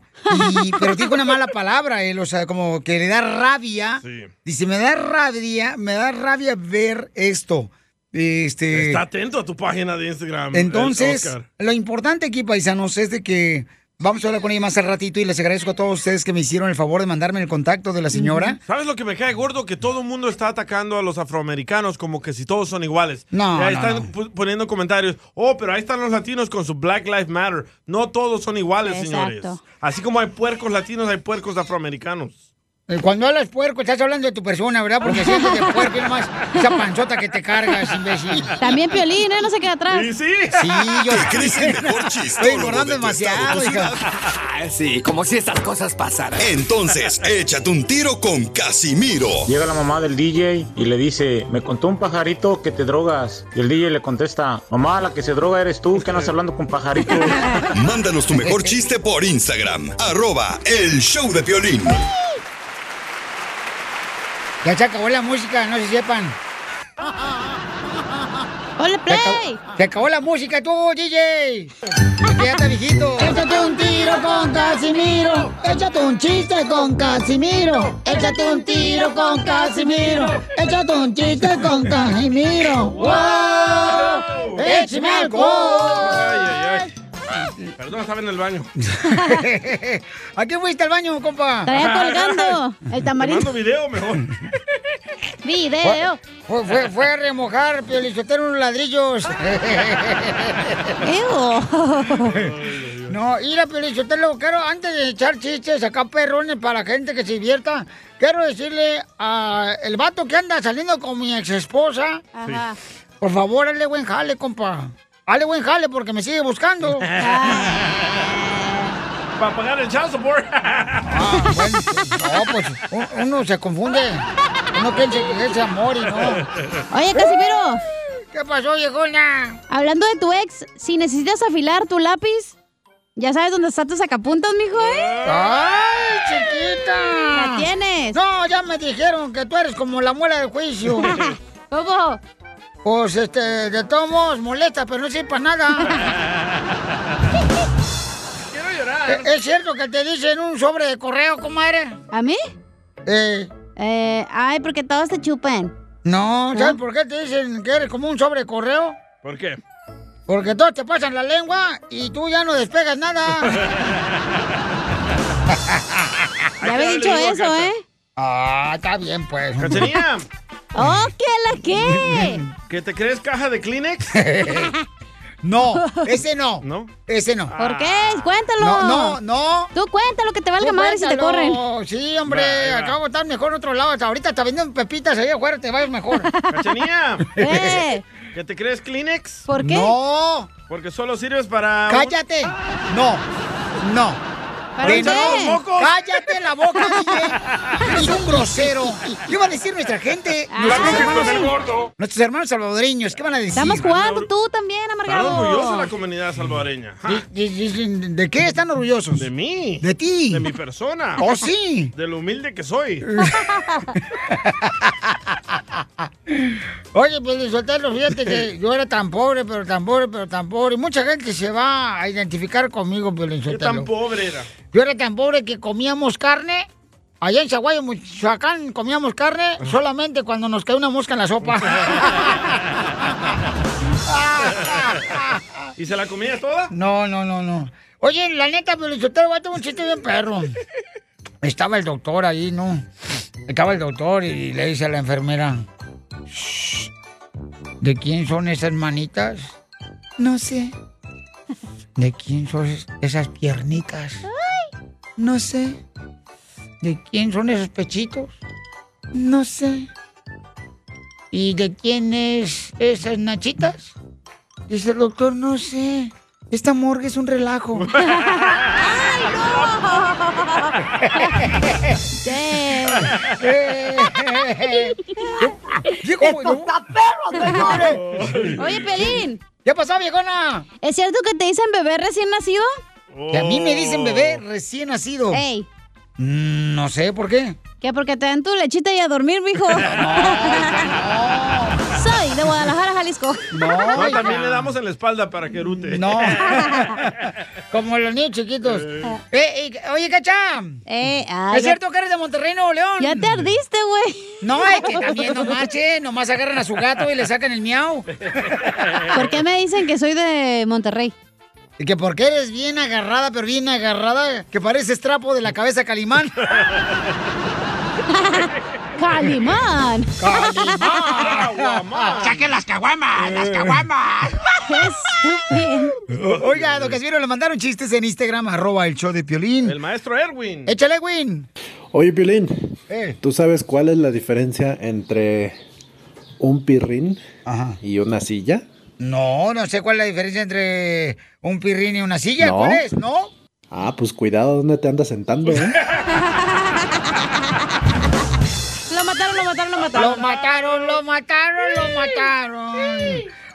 Y, (laughs) pero dijo una mala palabra, él, o sea, como que le da rabia. Sí. Dice, me da rabia, me da rabia ver esto. Este, Está atento a tu página de Instagram. el entonces, lo importante aquí, paisanos, es de que vamos a hablar con ella más al ratito y les agradezco a todos ustedes que me hicieron el favor de mandarme el contacto de la señora. ¿Sabes lo que me cae gordo? Que todo el mundo está atacando a los afroamericanos como que si todos son iguales. No, Y ahí no, están no. poniendo comentarios. Oh, pero ahí están los latinos con su Black Lives Matter. No todos son iguales, señores. Exacto. Así como hay puercos latinos, hay puercos afroamericanos. Eh, Cuando hablas puerco, estás hablando de tu persona, ¿verdad? Porque sientes de (laughs) puerco y nomás esa panzota que te cargas, imbécil. También Piolín, ¿eh? No se queda atrás. Sí, sí. Sí, yo ¿Te crees el mejor estoy chistólogo engordando demasiado, hija. ciudad? Sí, como si estas cosas pasaran. Entonces, (laughs) échate un tiro con Casimiro. Llega la mamá del DJ y le dice, me contó un pajarito que te drogas. Y el DJ le contesta, mamá, la que se droga eres tú, que andas hablando con pajaritos. (laughs) Mándanos tu mejor chiste por Instagram, arroba el show de violín. Ya se acabó la música, no se sepan. ¡Hola, Se Play! acabó, se acabó la música tú, DJ. Porque ya está viejito. Échate un tiro con Casimiro. Échate un chiste con Casimiro. Échate un tiro con Casimiro. Échate un chiste con Casimiro. ¡Wow! ¡Échame alcohol! Ay, ay, ay. Perdón, estaba en el baño. (laughs) ¿A qué fuiste al baño, compa? Traía (laughs) colgando el tamarindo. mando video mejor. (laughs) Video. Fue, fue, fue a remojar, Piolichotero, unos ladrillos. Ew. No, mira, Piolichotelo, quiero, antes de echar chistes acá perrones para la gente que se divierta, quiero decirle a el vato que anda saliendo con mi ex esposa, Ajá. por favor, hazle buen jale, compa. Hazle buen jale porque me sigue buscando. (laughs) Para pagar el child support. Ah, bueno, no, pues uno se confunde. Uno piensa que es amor y no. Oye, Casimiro, ¿Qué pasó, viejona? hablando de tu ex, si necesitas afilar tu lápiz, ya sabes dónde está tu sacapuntas, mijo, ¿eh? ¡Ay, chiquita! La tienes. No, ya me dijeron que tú eres como la muela del juicio. (laughs) ¿Cómo? Pues, este, de todos modos, molesta, pero no sirve para nada. (laughs) Quiero llorar. ¿E- ¿Es cierto que te dicen un sobre de correo, comadre? ¿A mí? Eh, Eh, ay, porque todos te chupen. No, ¿sabes por qué te dicen que eres como un sobre correo? ¿Por qué? Porque todos te pasan la lengua y tú ya no despegas nada. (laughs) (laughs) Ya había dicho eso, ¿eh? Ah, está bien, pues. ¡Oh, qué la qué! (laughs) ¿Que te crees caja de Kleenex? (laughs) No, ese no. ¿No? Ese no. ¿Por qué? Cuéntalo. No, no, no. Tú cuéntalo, que te valga Tú madre si te corren. Sí, hombre, acabo de estar mejor en otro lado. Hasta ahorita está vendiendo pepitas ahí afuera, te va a ir mejor. (laughs) ¡Cachanilla! ¿Qué? ¿Que te crees Kleenex? ¿Por qué? No, Porque solo sirves para... cállate. No, no. ¿Para Que qué? no. Cállate la boca, (laughs) DJ. Eres un grosero. ¿Qué va a decir nuestra gente? Nuestros hermanos, nuestros hermanos salvadoreños, ¿qué van a decir? Estamos jugando tú también, amargado. orgullosa la comunidad salvadoreña. ¿De qué están orgullosos? De mí. De ti. De mi persona. ¿Oh, sí? (laughs) De lo humilde que soy. (laughs) Oye, pues Sotelo, fíjate que yo era tan pobre, pero tan pobre, pero tan pobre. Y mucha gente se va a identificar conmigo, Piolín ¿Qué Sotelo. tan pobre era? Yo era tan pobre que comíamos carne. Allá en Zaguayo, Michoacán, comíamos carne solamente cuando nos cae una mosca en la sopa. (laughs) ¿Y se la comía toda? No, no, no, no. Oye, la neta, Piolichotero, voy a tener un chiste bien perro. Estaba el doctor ahí, ¿no? Estaba el doctor y le dice a la enfermera, "Shh, ¿de quién son esas manitas? No sé. ¿De quién son es- esas piernitas? No sé. ¿De quién son esos pechitos? No sé. ¿Y de quién es esas nachitas? Dice el doctor, no sé. Esta morgue es un relajo. (laughs) (laughs) ¡Esto está perro, (laughs) señores! Oye, Pelín. ¿Qué pasó, viejona? ¿Es cierto que te dicen bebé recién nacido? Que a mí me dicen bebé recién nacido. Ey, Mm, no sé por qué. que porque te dan tu lechita y a dormir, mijo. (laughs) (laughs) Soy de Guadalajara, Jalisco. (laughs) No, también le damos en la espalda para que erute. No. Como los niños chiquitos. Eh, eh, oye, Cacha. Eh, ¿Es ya- cierto que eres de Monterrey, Nuevo León? Ya te ardiste, güey. No, es que también no marche. Nomás agarran a su gato y le sacan el miau. ¿Por qué me dicen que soy de Monterrey? Y que porque eres bien agarrada, pero bien agarrada, que pareces trapo de la cabeza Calimán. (laughs) ¡Calimán! ¡Calimán! (laughs) ¡Saquen las caguamas! ¡Las caguamas! (laughs) Oiga, don Casimiro, le mandaron chistes en Instagram, arroba el show de Piolín. El maestro Erwin. Échale, Win. Oye, Piolín, Eh. ¿tú sabes cuál es la diferencia entre un pirrín y una silla? No, no sé cuál es la diferencia entre un pirrín y una silla. No. ¿Cuál es? ¿No? Ah, pues cuidado dónde te andas sentando, ¿eh? (laughs) Lo mataron, lo mataron, lo mataron. Lo mataron, lo mataron, lo mataron.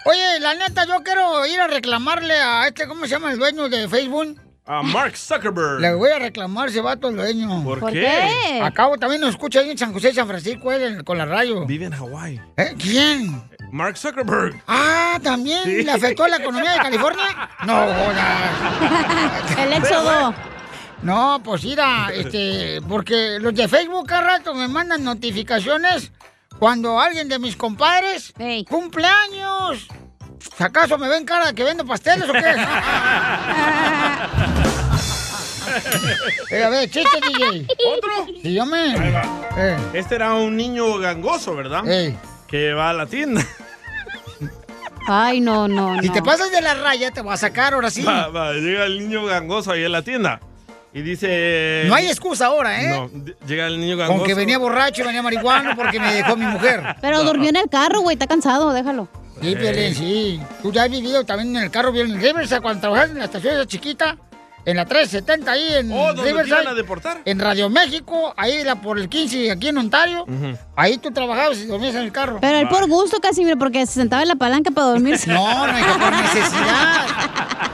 Oye, la neta, yo quiero ir a reclamarle a este, ¿cómo se llama el dueño de Facebook? A Mark Zuckerberg. Le voy a reclamar ese vato al dueño. ¿Por ¿Por qué? qué? Acabo también nos escucha ahí en San José, San Francisco, él, en- con la radio. Vive en Hawái. ¿Eh? ¿Quién? Mark Zuckerberg. Ah, ¿también Sí. le afectó la economía de California? No, jodas. (laughs) El éxodo. No, pues mira, este, porque los de Facebook cada rato me mandan notificaciones cuando alguien de mis compadres cumple años. ¿Acaso me ven cara de que vendo pasteles o qué? Eh, a ver, chiste, DJ. ¿Otro? Sí, yo me... Ahí va. Eh. Este era un niño gangoso, ¿verdad? Que va a la tienda. Ay, no, no, no. Si te pasas de la raya, te voy a sacar ahora sí. Va, va, llega el niño gangoso ahí en la tienda. Y dice... No hay excusa ahora, ¿eh? No, llega el niño gangoso. Con que venía borracho venía marihuano porque me dejó mi mujer. Pero durmió en el carro, güey, está cansado, déjalo. Sí, Piolín, sí. Tú ya has vivido también en el carro, Piolín. En Riverside, cuando trabajas en la estación esa chiquita, en la 370 ahí en Oh, ¿donde te Riverside. iban a deportar? En Radio México, ahí la por el 15 aquí en Ontario. Ahí tú trabajabas y dormías en el carro. Pero él por gusto, Casimiro, porque se sentaba en la palanca para dormirse. No, no, hija, por necesidad.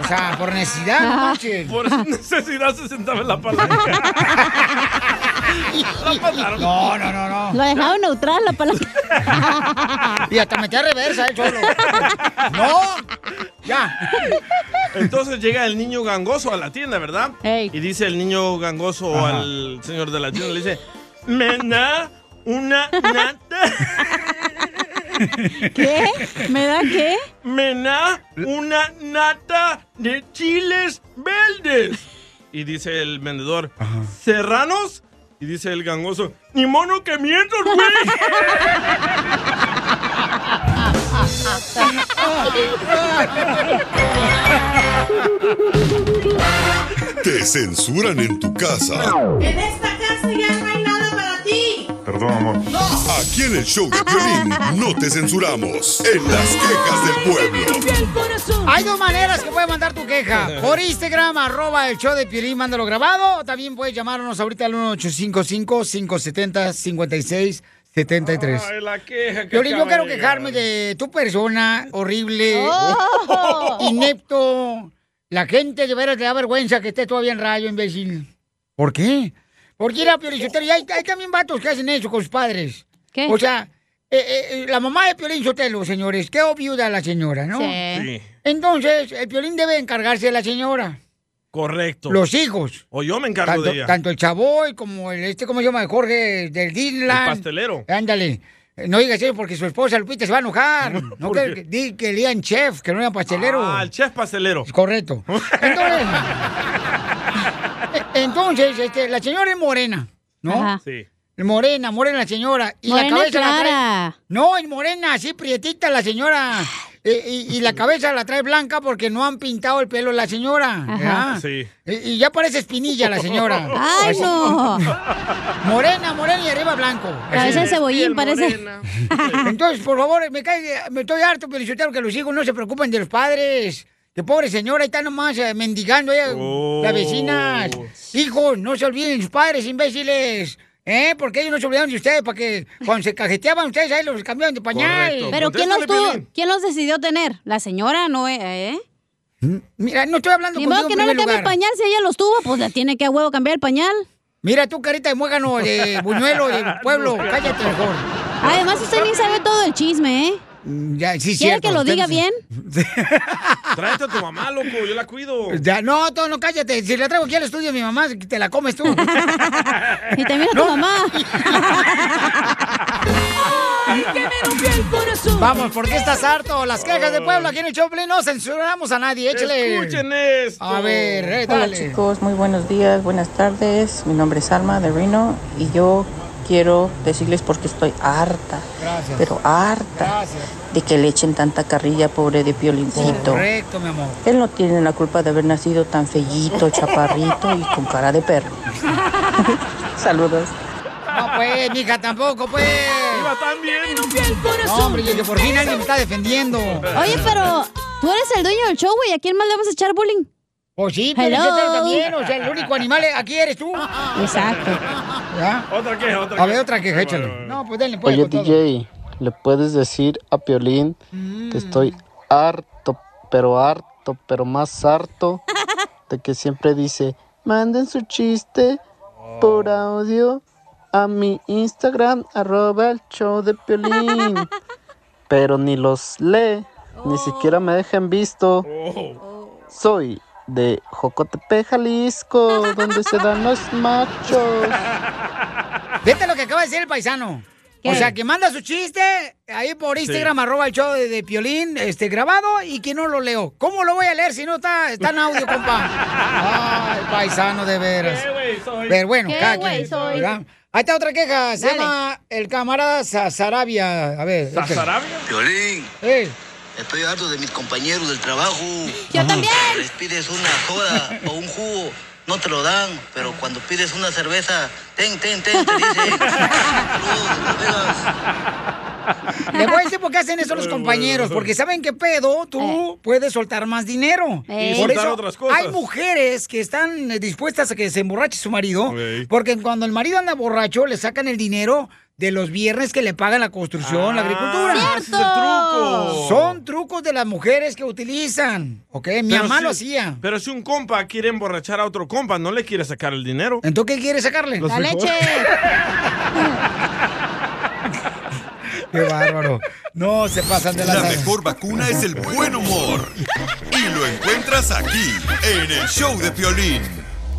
O sea, por necesidad, no manches. Por necesidad se sentaba en la palanca. (laughs) No, no, no, no. Lo dejaba neutral la palanca. (laughs) Y hasta metía reversa, eh, cholo. No, ya. Entonces llega el niño gangoso a la tienda, ¿verdad? Y dice el niño gangoso Ajá. al señor de la tienda, le dice, Mena, una nata. ¿Qué? ¿Me da qué? Me da una nata de chiles verdes. Y dice el vendedor, ¿serranos? Y dice el gangoso, ni mono que mientos, güey. Te censuran en tu casa. En esta casa ya no hay nada para ti. Perdón, amor. Aquí en el show de Piolín no te censuramos. En las quejas del pueblo. Hay dos maneras que puedes mandar tu queja. Por Instagram, arroba el show de Piolín, mándalo grabado. O también puedes llamarnos ahorita al 1855-570-5673. Ay, la queja que Piolín, yo quiero de quejarme de tu persona horrible, Oh. inepto. La gente de veras le da vergüenza que esté todavía en radio, imbécil. ¿Por qué? Porque era Piolín Sotelo, y hay, hay también vatos que hacen eso con sus padres. ¿Qué? O sea, eh, eh, la mamá de Piolín Sotelo, señores, quedó viuda la señora, ¿no? Sí. Entonces, el Piolín debe encargarse de la señora. Correcto. Los hijos. O yo me encargo Tanto, de ella. tanto el Chavoy como el, este, ¿cómo se llama? Jorge del Disneyland. El pastelero. Ándale. Eh, No digas eso porque su esposa Lupita se va a enojar. (laughs) No ¿Por que, di que le digan chef, que no era pastelero. Ah, el chef pastelero. Correcto. Entonces, (laughs) entonces este, la señora es morena, ¿no? Ajá. Sí. Morena, morena la señora. Y Morena la cabeza la trae. No, es morena, así prietita la señora. Eh, y, y la cabeza la trae blanca porque no han pintado el pelo la señora. ¿verdad? Sí. Y, y ya parece espinilla la señora. (laughs) Ay, Así. no. Morena, morena y arriba blanco. Cabeza de cebollín parece. (laughs) Entonces, por favor, me cae, me estoy harto, pero que los hijos no se preocupen de los padres. Que pobre señora, ahí está nomás eh, mendigando ella, Oh. las vecinas. Hijos, no se olviden de sus padres, imbéciles. ¿Eh? Porque ellos no se olvidaron de ustedes, para que cuando se cajeteaban ustedes ahí los cambiaban de pañal. Correcto. Pero ¿quién los, tuvo. ¿quién los decidió tener? ¿La señora no? ¿Eh? Mira, no estoy hablando Ni contigo modo que no le cambie el pañal si ella los tuvo, pues le tiene que a huevo cambiar el pañal. Mira tú, carita de muégano, de buñuelo, de (laughs) pueblo, cállate mejor. Además, usted ni sabe todo el chisme, ¿eh? Mm, Ya, sí, ¿Quiere cierto, que lo diga no- bien? (laughs) Tráete a tu mamá, loco. Yo la cuido. Ya, no, tú no cállate. Si la traigo aquí al estudio a mi mamá, te la comes tú. (laughs) Y también a tu mamá. (laughs) Vamos, ¿por qué estás harto? Las quejas de Puebla aquí en el Choplin no censuramos a nadie, échale. Escuchen esto. A ver, eh, Hola dale. chicos, muy buenos días, buenas tardes. Mi nombre es Alma de Reno y yo quiero decirles porque estoy harta, Gracias. pero harta Gracias. de que le echen tanta carrilla pobre de Piolincito. Correcto, mi amor. Él no tiene la culpa de haber nacido tan fellito, chaparrito y con cara de perro. (laughs) Saludos. No, pues, mija, tampoco, pues. Iba tan bien. No, hombre, y que por fin alguien me está defendiendo. Oye, pero tú eres el dueño del show, güey. ¿A quién más le vas a echar bullying? Pues sí, pero también. O sea, el único animal aquí eres tú. Exacto. ¿Ya? Otra queja, otra A ver, otra queja, échale. No, pues denle, pues. Oye, todo. DJ, ¿le puedes decir a Piolín que estoy harto, pero harto, pero más harto de que siempre dice, manden su chiste por audio a mi Instagram, arroba el show de Piolín. (laughs) Pero ni los lee, ni siquiera me dejan visto. Soy de Jocotepec, Jalisco, donde se dan los machos. Vete lo que acaba de decir el paisano. O sea, que manda su chiste ahí por Instagram, arroba el show de, de Piolín, este, grabado y que no lo leo. ¿Cómo lo voy a leer si no está, está en audio, compa? Ay, paisano de veras. ¿Qué, güey, soy? Pero bueno, ¿Qué, cada güey, quien, soy? ¿verdad? Ahí está otra queja. Se Dale. llama el camarada Sa- Sarabia. A ver. ¿Sazarabia? Violín, Eh, estoy harto de mis compañeros del trabajo. Yo también. Les pides una soda o un jugo, no te lo dan, pero cuando pides una cerveza, ten, ten, ten, te dicen. (laughs) Le voy a decir por qué hacen eso los compañeros, porque saben que pedo tú puedes soltar más dinero. Eh. Y Por soltar eso otras cosas. hay mujeres que están eh, dispuestas a que se emborrache su marido, porque cuando el marido anda borracho le sacan el dinero de los viernes que le pagan la construcción, la agricultura. Ah, ese es el truco. Son trucos de las mujeres que utilizan, ¿ok? Mi Pero mamá si- lo hacía. Pero si un compa quiere emborrachar a otro compa, no le quiere sacar el dinero. ¿Entonces qué quiere sacarle? Los La frijoles. leche. (laughs) Qué bárbaro. No se pasan de la, La mejor vacuna es el buen humor. Y lo encuentras aquí, en el show de Piolín.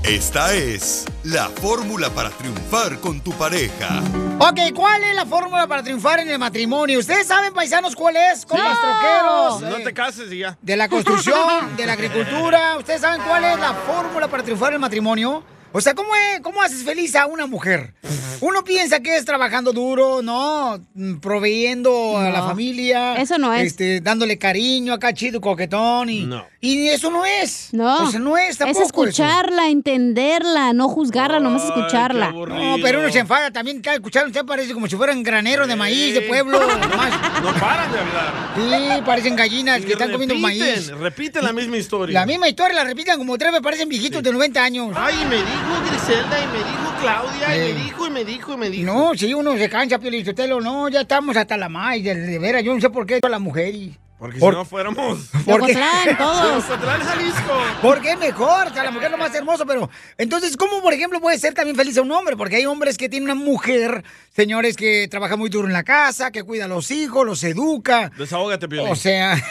Esta es la fórmula para triunfar con tu pareja. Ok, ¿cuál es la fórmula para triunfar en el matrimonio? ¿Ustedes saben, paisanos, cuál es? Como los troqueros. No eh, te cases y ya. de la construcción, de la agricultura. ¿Ustedes saben cuál es la fórmula para triunfar en el matrimonio? O sea, ¿cómo, es- ¿cómo haces feliz a una mujer? (laughs) Uno piensa que es trabajando duro, ¿no? Mm, Proveyendo a la familia. Eso no es. Este, dándole cariño acá, chido, coquetón. Y, No. y eso no es. No. O sea, no es Es tampoco eso. escucharla, entenderla, no juzgarla, nomás escucharla. No, pero uno se enfada también. Cada escuchar usted parece como si fueran graneros de maíz, de pueblo. (laughs) nomás. No paran de hablar. Sí, parecen gallinas Y que están comiendo repiten, maíz. Repiten la misma historia. La misma historia la repitan como tres, me parecen viejitos de 90 años. Ay, me dijo Griselda y me dijo Claudia y me dijo y me dijo y me dijo. No, si uno se cansa, Piolizotelo, no, ya estamos hasta la maíz, de, de veras, yo no sé por qué la mujer y... Porque Por- si no fuéramos. (laughs) ¿Por qué? Ocotlán, todos. (laughs) Jalisco. Porque es mejor, o sea, la mujer es lo más hermoso, pero entonces, ¿cómo, por ejemplo, puede ser también feliz a un hombre? Porque hay hombres que tienen una mujer, señores, que trabaja muy duro en la casa, que cuida a los hijos, los educa. Desahógate, Piolín. O sea, (laughs)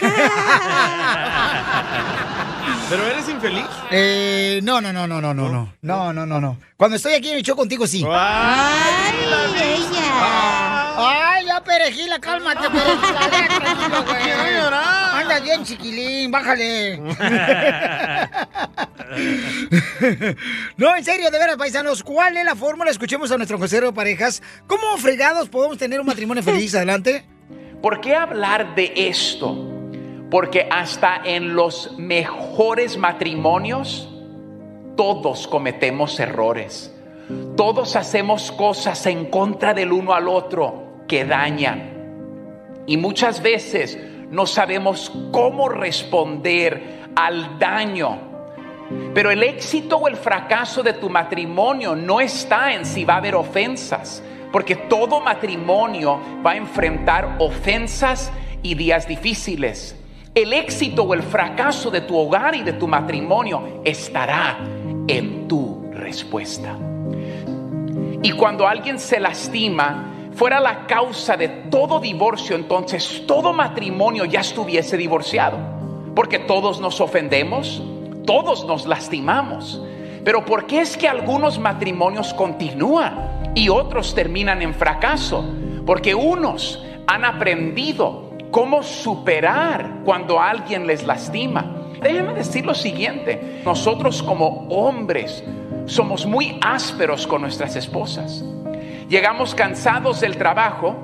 ¿Pero eres infeliz? Eh, no, no, no, no, no, no, no. No, no, no, no. Cuando estoy aquí en el show contigo, sí. ¡Ay, ella! Ah. ¡Ay, ya, perejila, cálmate, perejila! (laughs) Déjalo, ¡Quiero llorar! Anda bien, chiquilín, bájale. (laughs) no, en serio, de veras, paisanos, ¿cuál es la fórmula? Escuchemos a nuestro consejero de parejas. ¿Cómo fregados podemos tener un matrimonio feliz? Adelante. ¿Por qué hablar de esto? Porque hasta en los mejores matrimonios todos cometemos errores. Todos hacemos cosas en contra del uno al otro que dañan. Y muchas veces no sabemos cómo responder al daño. Pero el éxito o el fracaso de tu matrimonio no está en si va a haber ofensas, porque todo matrimonio va a enfrentar ofensas y días difíciles. El éxito o el fracaso de tu hogar y de tu matrimonio estará en tu respuesta. Y cuando alguien se lastima, fuera la causa de todo divorcio, entonces todo matrimonio ya estuviese divorciado. Porque todos nos ofendemos, todos nos lastimamos. Pero ¿por qué es que algunos matrimonios continúan y otros terminan en fracaso? Porque unos han aprendido cómo superar cuando alguien les lastima. Déjenme decir lo siguiente, nosotros como hombres somos muy ásperos con nuestras esposas. Llegamos cansados del trabajo,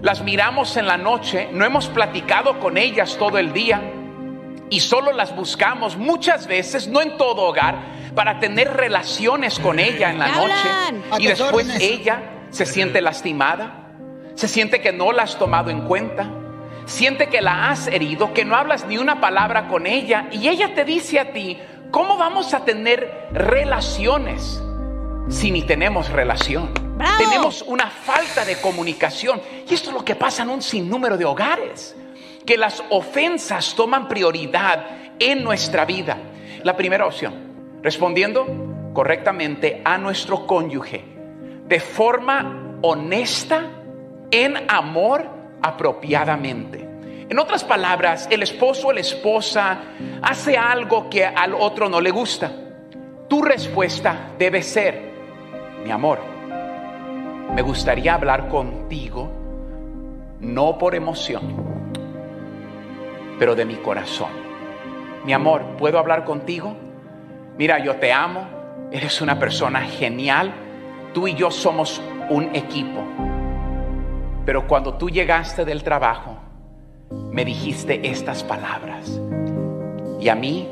las miramos en la noche, no hemos platicado con ellas todo el día y solo las buscamos muchas veces, no en todo hogar, para tener relaciones con ella en la ¿Qué noche. Y después ella se siente lastimada, se siente que no la has tomado en cuenta, siente que la has herido, que no hablas ni una palabra con ella y ella te dice a ti, ¿cómo vamos a tener relaciones si ni tenemos relación? ¡Bravo! Tenemos una falta de comunicación y esto es lo que pasa en un sinnúmero de hogares, que las ofensas toman prioridad en nuestra vida. La primera opción, respondiendo correctamente a nuestro cónyuge de forma honesta, en amor, apropiadamente. En otras palabras, el esposo o la esposa hace algo que al otro no le gusta. Tu respuesta debe ser, mi amor, me gustaría hablar contigo, no por emoción, pero de mi corazón. Mi amor, ¿puedo hablar contigo? Mira, yo te amo, eres una persona genial, tú y yo somos un equipo. Pero cuando tú llegaste del trabajo, me dijiste estas palabras y a mí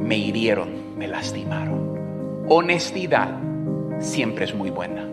me hirieron, me lastimaron. Honestidad siempre es muy buena.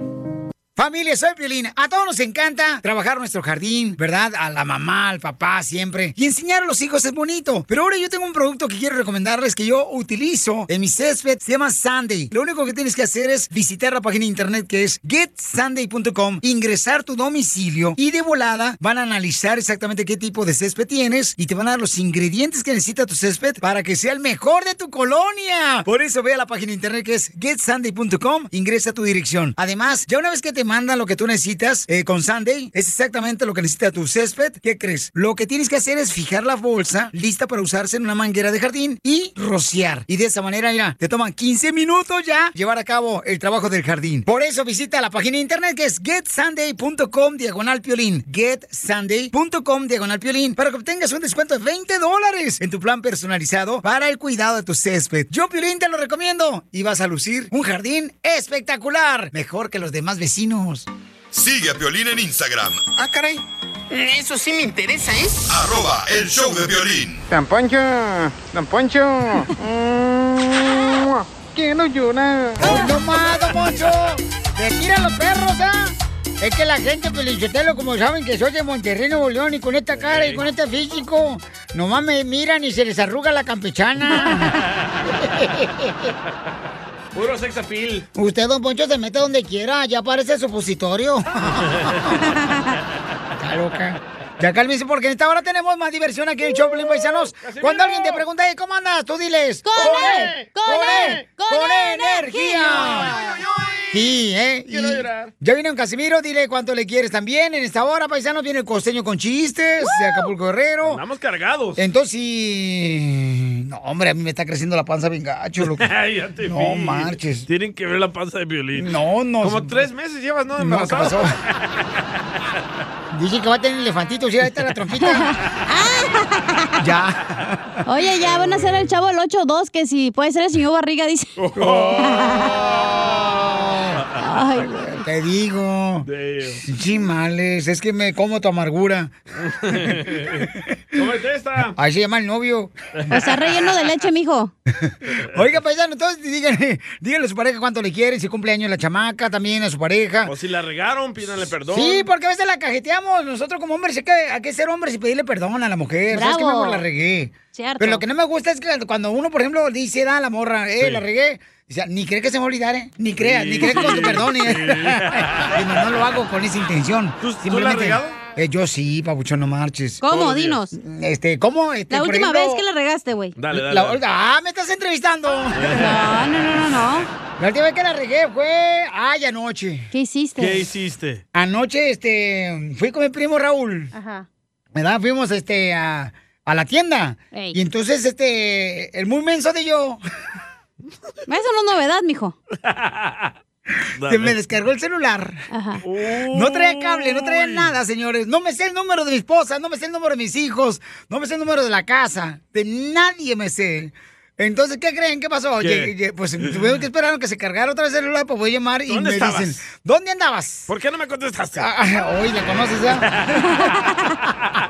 Familia, soy Piolín. A todos nos encanta trabajar nuestro jardín, ¿verdad? A la mamá, al papá, siempre. Y enseñar a los hijos es bonito. Pero ahora yo tengo un producto que quiero recomendarles que yo utilizo en mi césped. Se llama Sunday. Lo único que tienes que hacer es visitar la página de internet que es getsunday.com, ingresar tu domicilio y de volada van a analizar exactamente qué tipo de césped tienes y te van a dar los ingredientes que necesita tu césped para que sea el mejor de tu colonia. Por eso ve a la página de internet que es getsunday.com, ingresa tu dirección. Además, ya una vez que te te mandan lo que tú necesitas eh, con Sunday. Es exactamente lo que necesita tu césped. ¿Qué crees? Lo que tienes que hacer es fijar la bolsa lista para usarse en una manguera de jardín y rociar. Y de esa manera, mira, te toman 15 minutos ya llevar a cabo el trabajo del jardín. Por eso visita la página de internet que es getsunday.com diagonal piolín. Getsunday.com diagonal piolín para que obtengas un descuento de 20 dólares en tu plan personalizado para el cuidado de tu césped. Yo, Piolín, te lo recomiendo. Y vas a lucir un jardín espectacular. Mejor que los demás vecinos. Sigue a Piolín en Instagram, Ah, caray. Eso sí me interesa, ¿eh? arroba el show de violín. Don Poncho, Don Poncho. (laughs) Mm, Quiero llorar. ¡No más, don Moncho! ¡Te tiran los perros, ah! Es que la gente, Pelichotelo, como saben que soy de Monterrey, Nuevo León, y con esta cara y con este físico, nomás me miran y se les arruga la campechana. (laughs) (laughs) Puro sex appeal. Usted, don Poncho, se mete donde quiera, ya parece supositorio. (laughs) Está loca. Ya cálmense porque en esta hora tenemos más diversión aquí en Choplin Paisanos. Cuando alguien te pregunta, "Hey, ¿cómo andas? Tú diles. ¡Con él! ¡Con él! ¡Con energía! Sí, ¿eh? Quiero llorar. Ya viene un Casimiro, dile cuánto le quieres también. En esta hora, paisanos, viene el costeño con chistes de Acapulco Guerrero. Andamos cargados. Entonces. No, hombre, a mí me está creciendo la panza bien gacho, loco. (laughs) Ya te No vi. marches. Tienen que ver la panza de violín. No, no. Como tres meses llevas, ¿no? No, ¿qué Embarazado. pasó? (laughs) Dice que va a tener elefantitos, sí, ahí está la trompita. (laughs) ya. Oye, ya van a hacer el chavo el 8-2, que si puede ser el señor Barriga, dice. (laughs) Ay, güey. Te digo. Chimales, es que me como tu amargura. (laughs) Cómete esta. Ahí se llama el novio. O sea, relleno de leche, mijo. Oiga, paisano, entonces díganle, díganle a su pareja cuánto le quieren, si cumple años la chamaca, también a su pareja. O si la regaron, pídanle perdón. Sí, porque a veces la cajeteamos. Nosotros como hombres hay que, hay que ser hombres y pedirle perdón a la mujer. ¿Sabes qué, Bravo. amor? La regué. Cierto. Pero lo que no me gusta es que cuando uno, por ejemplo, dice a la morra, eh, Sí. la regué. Dice, ni cree que se me va a olvidar, ¿eh? Ni crea, Sí. ni cree que cuando perdone. Sí. Y no, (laughs) no lo hago con esa intención. ¿Tú- tú la has regado? Eh, yo sí, papuchón, no marches. ¿Cómo? Todos los días. Dinos. Este, ¿cómo? Este, La última ejemplo, vez que la regaste, güey. Dale, dale. la- dale. ah, me estás entrevistando. (laughs) No, no, no, no, no. La última vez que la regué fue, ay, anoche. ¿Qué hiciste? ¿Qué hiciste? Anoche, este, fui con mi primo Raúl. Ajá. ¿verdad? Fuimos este a, a la tienda. Ey. Y entonces este el muy menso de yo Eso no es novedad, mijo. (laughs) se me descargó el celular. Ajá. No traía cable, no traía nada, señores. No me sé el número de mi esposa, no me sé el número de mis hijos, no me sé el número de la casa. De nadie me sé. Entonces, ¿qué creen? ¿Qué pasó? ¿Qué? Pues tuvieron que esperar a que se cargara otra vez el celular para poder llamar y ¿Dónde me estabas? dicen, ¿dónde andabas? ¿Por qué no me contestaste? Ah, hoy la conoces ya. (laughs)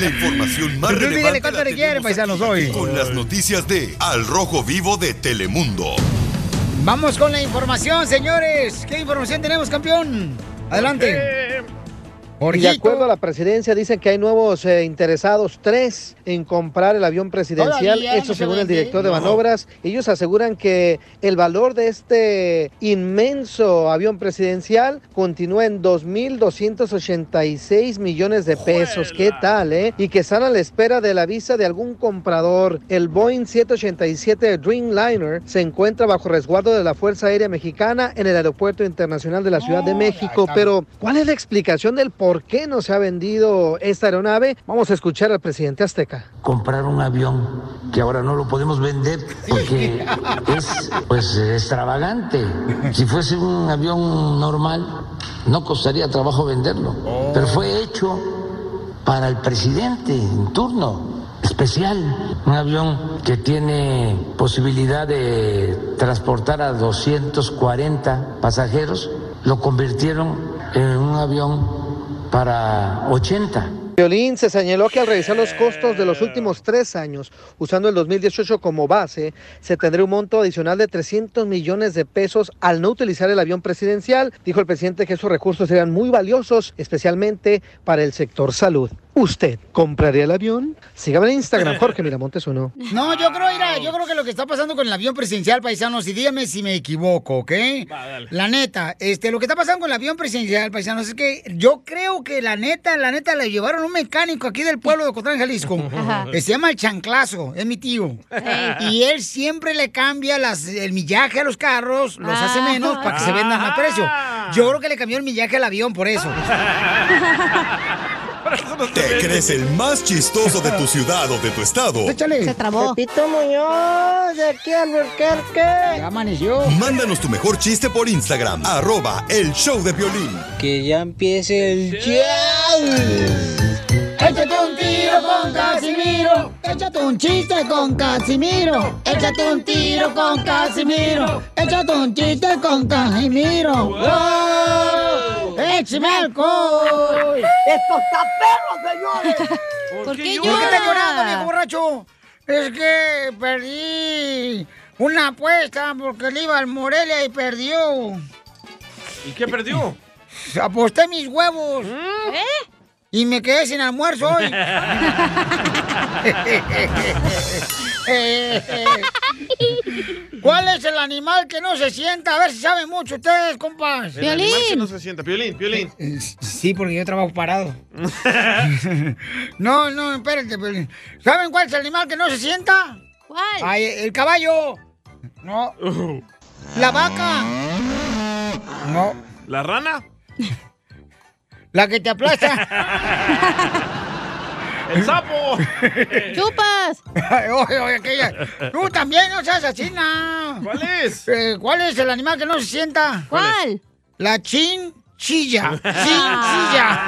La información más dígale relevante cuánto le quiere, tenemos paisanos, hoy. Con las noticias de Al Rojo Vivo de Telemundo. Vamos con la información, señores. ¿Qué información tenemos, campeón? Adelante. Eh, Y de acuerdo a la presidencia, dicen que hay nuevos eh, interesados, tres, en comprar el avión presidencial. Todavía Esto según el director de No. manobras. Ellos aseguran que el valor de este inmenso avión presidencial continúa en 2.286 millones de pesos. ¿Qué tal, eh? Y que están a la espera de la visa de algún comprador. El Boeing 787 Dreamliner se encuentra bajo resguardo de la Fuerza Aérea Mexicana en el Aeropuerto Internacional de la Ciudad de México. Pero, ¿cuál es la explicación del por qué no se ha vendido esta aeronave? Vamos a escuchar al presidente azteca. comprar un avión que ahora no lo podemos vender porque es pues extravagante. Si fuese un avión normal, no costaría trabajo venderlo. Pero fue hecho para el presidente en turno especial. Un avión que tiene posibilidad de transportar a 240 pasajeros, lo convirtieron en un avión para 80. Violín se señaló que al revisar los costos de los últimos tres años, usando el 2018 como base, se tendría un monto adicional de 300 millones de pesos al no utilizar el avión presidencial. Dijo el presidente que esos recursos serían muy valiosos, especialmente para el sector salud. ¿Usted compraría el avión? Sígame en Instagram, (laughs) Jorge Miramontes uno. No, yo creo, mira, yo creo que lo que está pasando con el avión presidencial, paisanos, y dígame si me equivoco, ¿ok? Va, dale. La neta, este, lo que está pasando con el avión presidencial, paisanos, es que yo creo que la neta, la neta, le llevaron un mecánico aquí del pueblo de Cotlán, Jalisco, (laughs) Ajá. que se llama el Chanclazo, es mi tío. Y él siempre le cambia las, el millaje a los carros, los hace menos para que se vendan a precio. Yo creo que le cambió el millaje al avión por eso. (laughs) ¿Te crees el más chistoso de tu ciudad o de tu estado? Se trabó. Pepito Muñoz, de aquí al Burquerque. Ya amaneció. Mándanos tu mejor chiste por Instagram, arroba el show de violín. Que ya empiece el show. Échate un tiro con Casimiro. Échate un chiste con Casimiro. Échate un tiro con Casimiro. Échate un chiste con Casimiro. ¡Wow! ¡Échame alcohol! ¡Esto está perro, señores! ¿Por qué ¿Por qué está llora? llorando, viejo borracho? Es que perdí una apuesta porque le iba al Morelia y perdió. ¿Y qué perdió? Aposté mis huevos. ¿Eh? Y me quedé sin almuerzo hoy. (laughs) (laughs) ¿Cuál es el animal que no se sienta? A ver si saben mucho ustedes, compas. El animal que no se sienta. Piolín, Piolín. Sí, porque yo trabajo parado. (laughs) no, no, espérate, Piolín. ¿Saben cuál es el animal que no se sienta? ¿Cuál? Ay, el caballo. No. La vaca. No. ¿La rana? La que te aplasta. (laughs) ¡El sapo! (laughs) ¡Chupas! (laughs) oye, oye, aquella. Tú también no seas así, no. ¿Cuál es? Eh, ¿Cuál es el animal que no se sienta? ¿Cuál? La chinchilla. Chinchilla.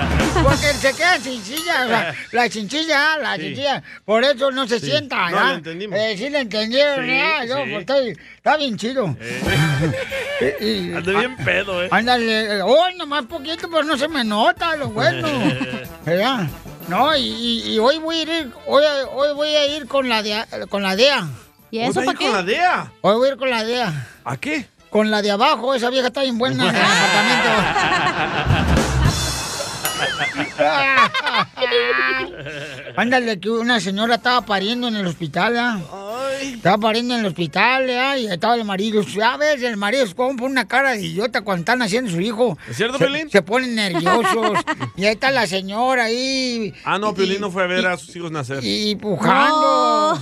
(laughs) Porque se queda sin silla. O sea, la chinchilla, la Sí. chinchilla. Por eso no se Sí. sienta, No, ¿ya? lo entendimos. Eh, sí, le entendieron, Sí, ¿ya? Yo, sí. pues, estoy- está bien chido. (laughs) Y- y- Anda bien pedo, ¿eh? Ándale, hoy nomás poquito, pero no se me nota lo bueno. (laughs) ¿Verdad? No, y, y- y hoy voy a ir, hoy, hoy voy a ir con la de, con la DEA. ¿Y ¿Vas eso para qué? con la DEA? Hoy voy a ir con la DEA. ¿A qué? Con la de abajo, esa vieja está bien buena en el (laughs) apartamento. (laughs) Ándale, que una señora estaba pariendo en el hospital, ¿ah? Estaba pariendo en el hospital, ¿ah? Y estaba el marido. Ya ves, el marido es como pone una cara de idiota cuando están haciendo su hijo. ¿Es cierto, se, Piolín? Se ponen nerviosos. (laughs) y ahí está la señora ahí. Ah, no, Piolín no fue a ver a sus hijos nacer. Y pujando.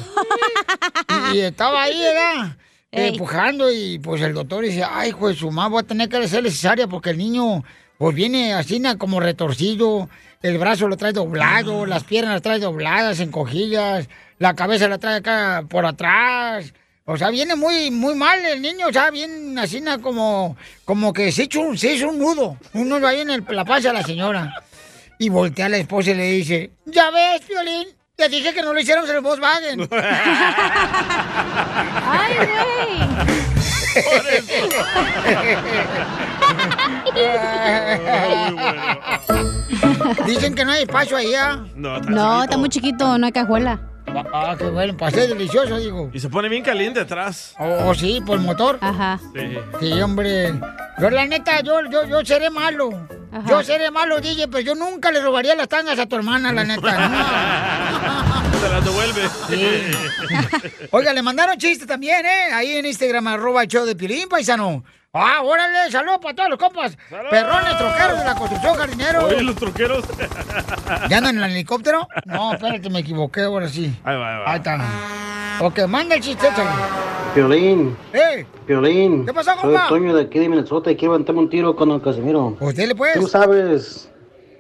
Y, y estaba ahí, ¿verdad? Eh, Ey. pujando y pues el doctor dice, ay, hijo de su madre, voy a tener que hacerle cesárea porque el niño pues viene así como retorcido, el brazo lo trae doblado, las piernas las trae dobladas, encogidas, la cabeza la trae acá por atrás. O sea, viene muy, muy mal el niño, o sea, bien así como, como que se hizo, un, se hizo un nudo, un nudo ahí en el- la panza de la señora. Y voltea a la esposa y le dice, ya ves, Violín, te dije que no lo hiciéramos en el Volkswagen. (laughs) ¡Ay, güey! Dicen que no hay espacio ahí, ¿ah? No, está No, chiquito. está muy chiquito, no hay cajuela. Ah, qué bueno, pasé delicioso, digo. Y se pone bien caliente atrás. Oh, oh, sí, por el motor. Ajá. Sí. Sí, hombre. Yo, la neta, yo, yo, yo seré malo. Ajá. Yo seré malo, DJ, pero yo nunca le robaría las tangas a tu hermana, la neta. (laughs) Se las devuelve. Oiga, le mandaron chistes también, ¿eh? Ahí en Instagram, arroba el show de Piolín, paisano. Ah, órale, saludos para todos los compas. Perrones, troqueros de la construcción, jardinero. Oye, los troqueros. (laughs) ¿Ya andan en el helicóptero? No, espérate, me equivoqué, ahora sí. Ahí va, ahí va. Ahí está. Ok, manda el chiste, échale. Piolín, ¡Eh! Piolín. ¿Qué pasó, Soy compa? Toño de aquí de Minnesota y quiero levantarme un tiro con el Casimiro. Pues dele, pues. Tú sabes,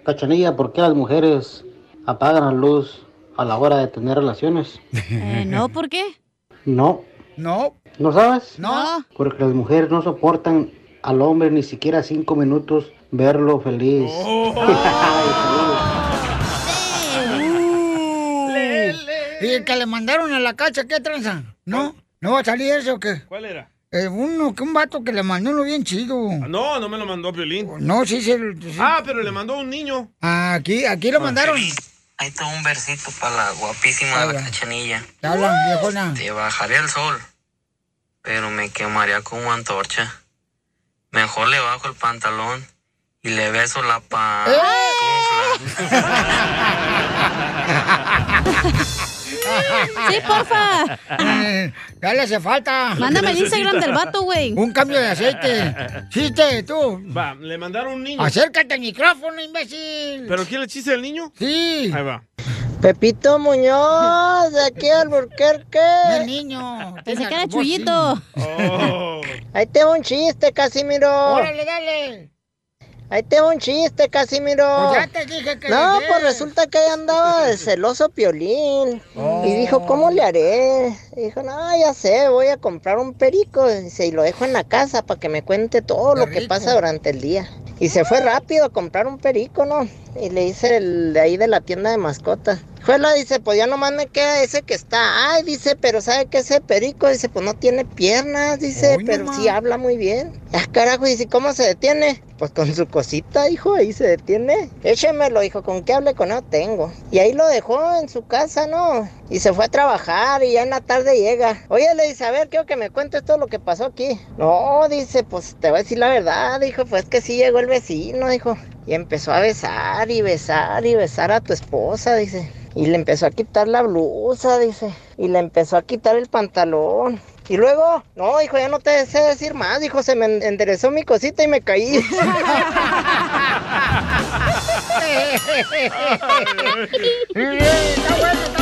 Cachanilla, por qué las mujeres apagan la luz a la hora de tener relaciones. (laughs) Eh, no, ¿por qué? No. No. ¿No sabes? No. Porque las mujeres no soportan al hombre ni siquiera cinco minutos verlo feliz. (laughs) ¿Y el que le mandaron a la cacha, qué tranza? ¿No? ¿No va a salir ese o qué? ¿Cuál era? Eh, uno, que un vato que le mandó uno bien chido. Ah, No, no me lo mandó Piolín. No, sí, sí. sí. Ah, pero le mandó a un niño. Aquí, aquí lo mandaron. Ahí está un versito para la guapísima de la cachanilla. Te hablan, viejona. Te bajaría el sol, pero me quemaría como antorcha. Mejor le bajo el pantalón y le beso la pa... (laughs) Sí, porfa. Eh, Ya le hace falta. Mándame el Instagram del vato, güey. Un cambio de aceite. Chiste, tú. Va, le mandaron un niño. Acércate al micrófono, imbécil. ¿Pero quién le chiste del niño? Sí. Ahí va. Pepito Muñoz, de aquí al Burquerque. El niño. Pensé que era. Chuyito. Oh. Ahí te va un chiste, Casimiro. Órale, dale. Ahí te va un chiste, Casimiro. Pues ya te dije que No, le pues resulta que ahí andaba (laughs) de celoso Piolín. Y dijo, ¿cómo le haré? Y dijo, no, ya sé, voy a comprar un perico. Dice, y lo dejo en la casa para que me cuente todo lo que pasa durante el día. Y se fue rápido a comprar un perico, ¿no? Y le dice el de ahí de la tienda de mascotas. Juela dice, pues ya nomás me queda ese que está. Ay, dice, pero ¿sabe qué ese perico? Dice, pues no tiene piernas, dice, pero sí habla muy bien. Ah, carajo, dice, ¿cómo se detiene? Pues con su cosita, hijo, ahí se detiene. Échemelo, hijo, ¿con qué hable con no tengo? Y ahí lo dejó en su casa, ¿no? Y se fue a trabajar y ya en la tarde llega. Oye, le dice, a ver, quiero que me cuentes todo lo que pasó aquí. No, dice, pues te voy a decir la verdad, dijo, pues que sí llegó el vecino, dijo. Y empezó a besar y besar y besar a tu esposa, dice. Y le empezó a quitar la blusa, dice. Y le empezó a quitar el pantalón. Y luego, no, hijo, ya no te sé decir más, dijo, se me en- enderezó mi cosita y me caí. (laughs) Está bueno, está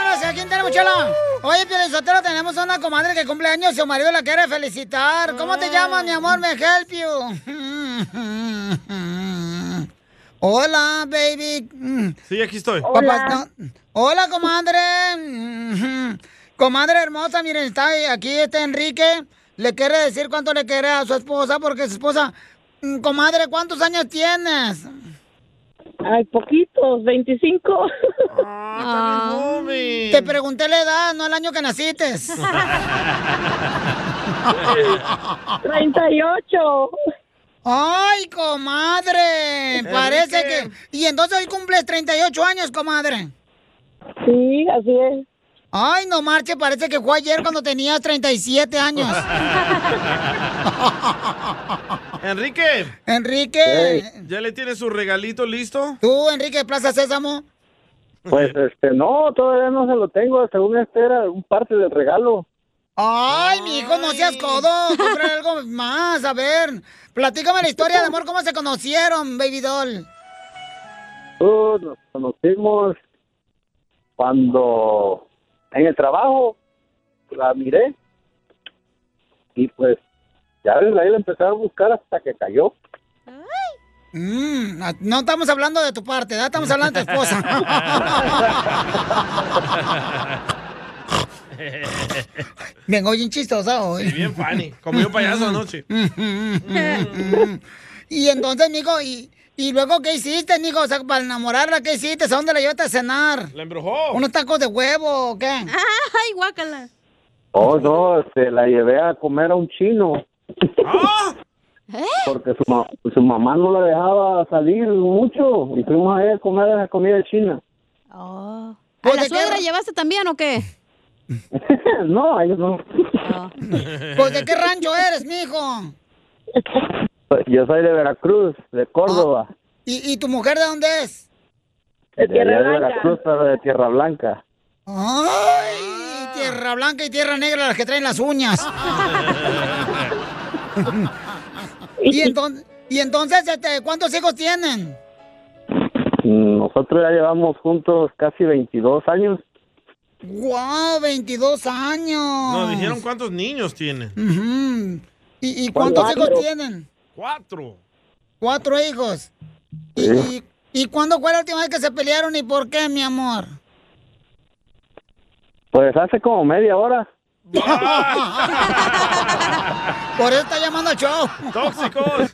¿a quién tenemos, Chela? Oye, Sotero, tenemos una comadre que cumple años y su marido la quiere felicitar. ¿Cómo te llamas, mi amor? Me help you. (laughs) Hola, baby. Sí, aquí estoy. Papá, no- Hola, comadre. Comadre hermosa, miren, está aquí este Enrique. Le quiere decir cuánto le quiere a su esposa, porque su esposa... Comadre, ¿cuántos años tienes? Ay, poquitos, 25. Te pregunté la edad, no el año que naciste. (laughs) 38. Ay, comadre. Parece que. Y entonces hoy cumples 38 años, comadre. Sí, así es. Ay, no marche, parece que fue ayer cuando tenías 37 años. (laughs) Enrique. Enrique. ¿Ya le tiene su regalito listo? ¿Tú, Enrique Plaza Sésamo? Pues, este, no, todavía no se lo tengo. Según este era un parte del regalo. Ay, mi hijo, no seas codo. Compra (laughs) algo más. A ver, platícame la historia de amor, cómo se conocieron, baby doll. Uh, nos conocimos cuando en el trabajo la miré y pues ya desde ahí la empecé a buscar hasta que cayó. Mm, no estamos hablando de tu parte, ¿verdad? Estamos hablando de tu esposa. (laughs) Vengo bien chistosa hoy. Sí, bien funny. Comió payaso anoche. (laughs) y entonces, mijo, y, y luego, ¿qué hiciste, mijo? O sea, para enamorarla, ¿qué hiciste? ¿A dónde la llevaste a cenar? La embrujó. ¿Unos tacos de huevo o qué? (laughs) Ay, guácala. Oh, no, este, la llevé a comer a un chino. ¿Eh? Porque su, ma- su mamá no la dejaba salir mucho y fuimos a ir a comer esa comida china. Oh. Pues, ¿A la suegra llevaste también o qué? (laughs) no, ellos no. Pues, ¿de qué rancho eres, mijo? (laughs) Yo soy de Veracruz, de Córdoba. ¿Y, y tu mujer de dónde es? de allá de Veracruz, pero de Tierra Blanca. Ay, tierra blanca y tierra negra las que traen las uñas. (laughs) y entonces, y entonces este, ¿cuántos hijos tienen? Nosotros ya llevamos juntos casi 22 años. ¡Guau! 22 años. Nos dijeron cuántos niños tiene. Ujú. ¿Y, y cuántos hijos tienen? Cuatro. Cuatro hijos. ¿Y, y, y cuándo fue la última vez que se pelearon y por qué, mi amor? Pues hace como media hora. (laughs) Por eso está llamando al show. ¡Tóxicos!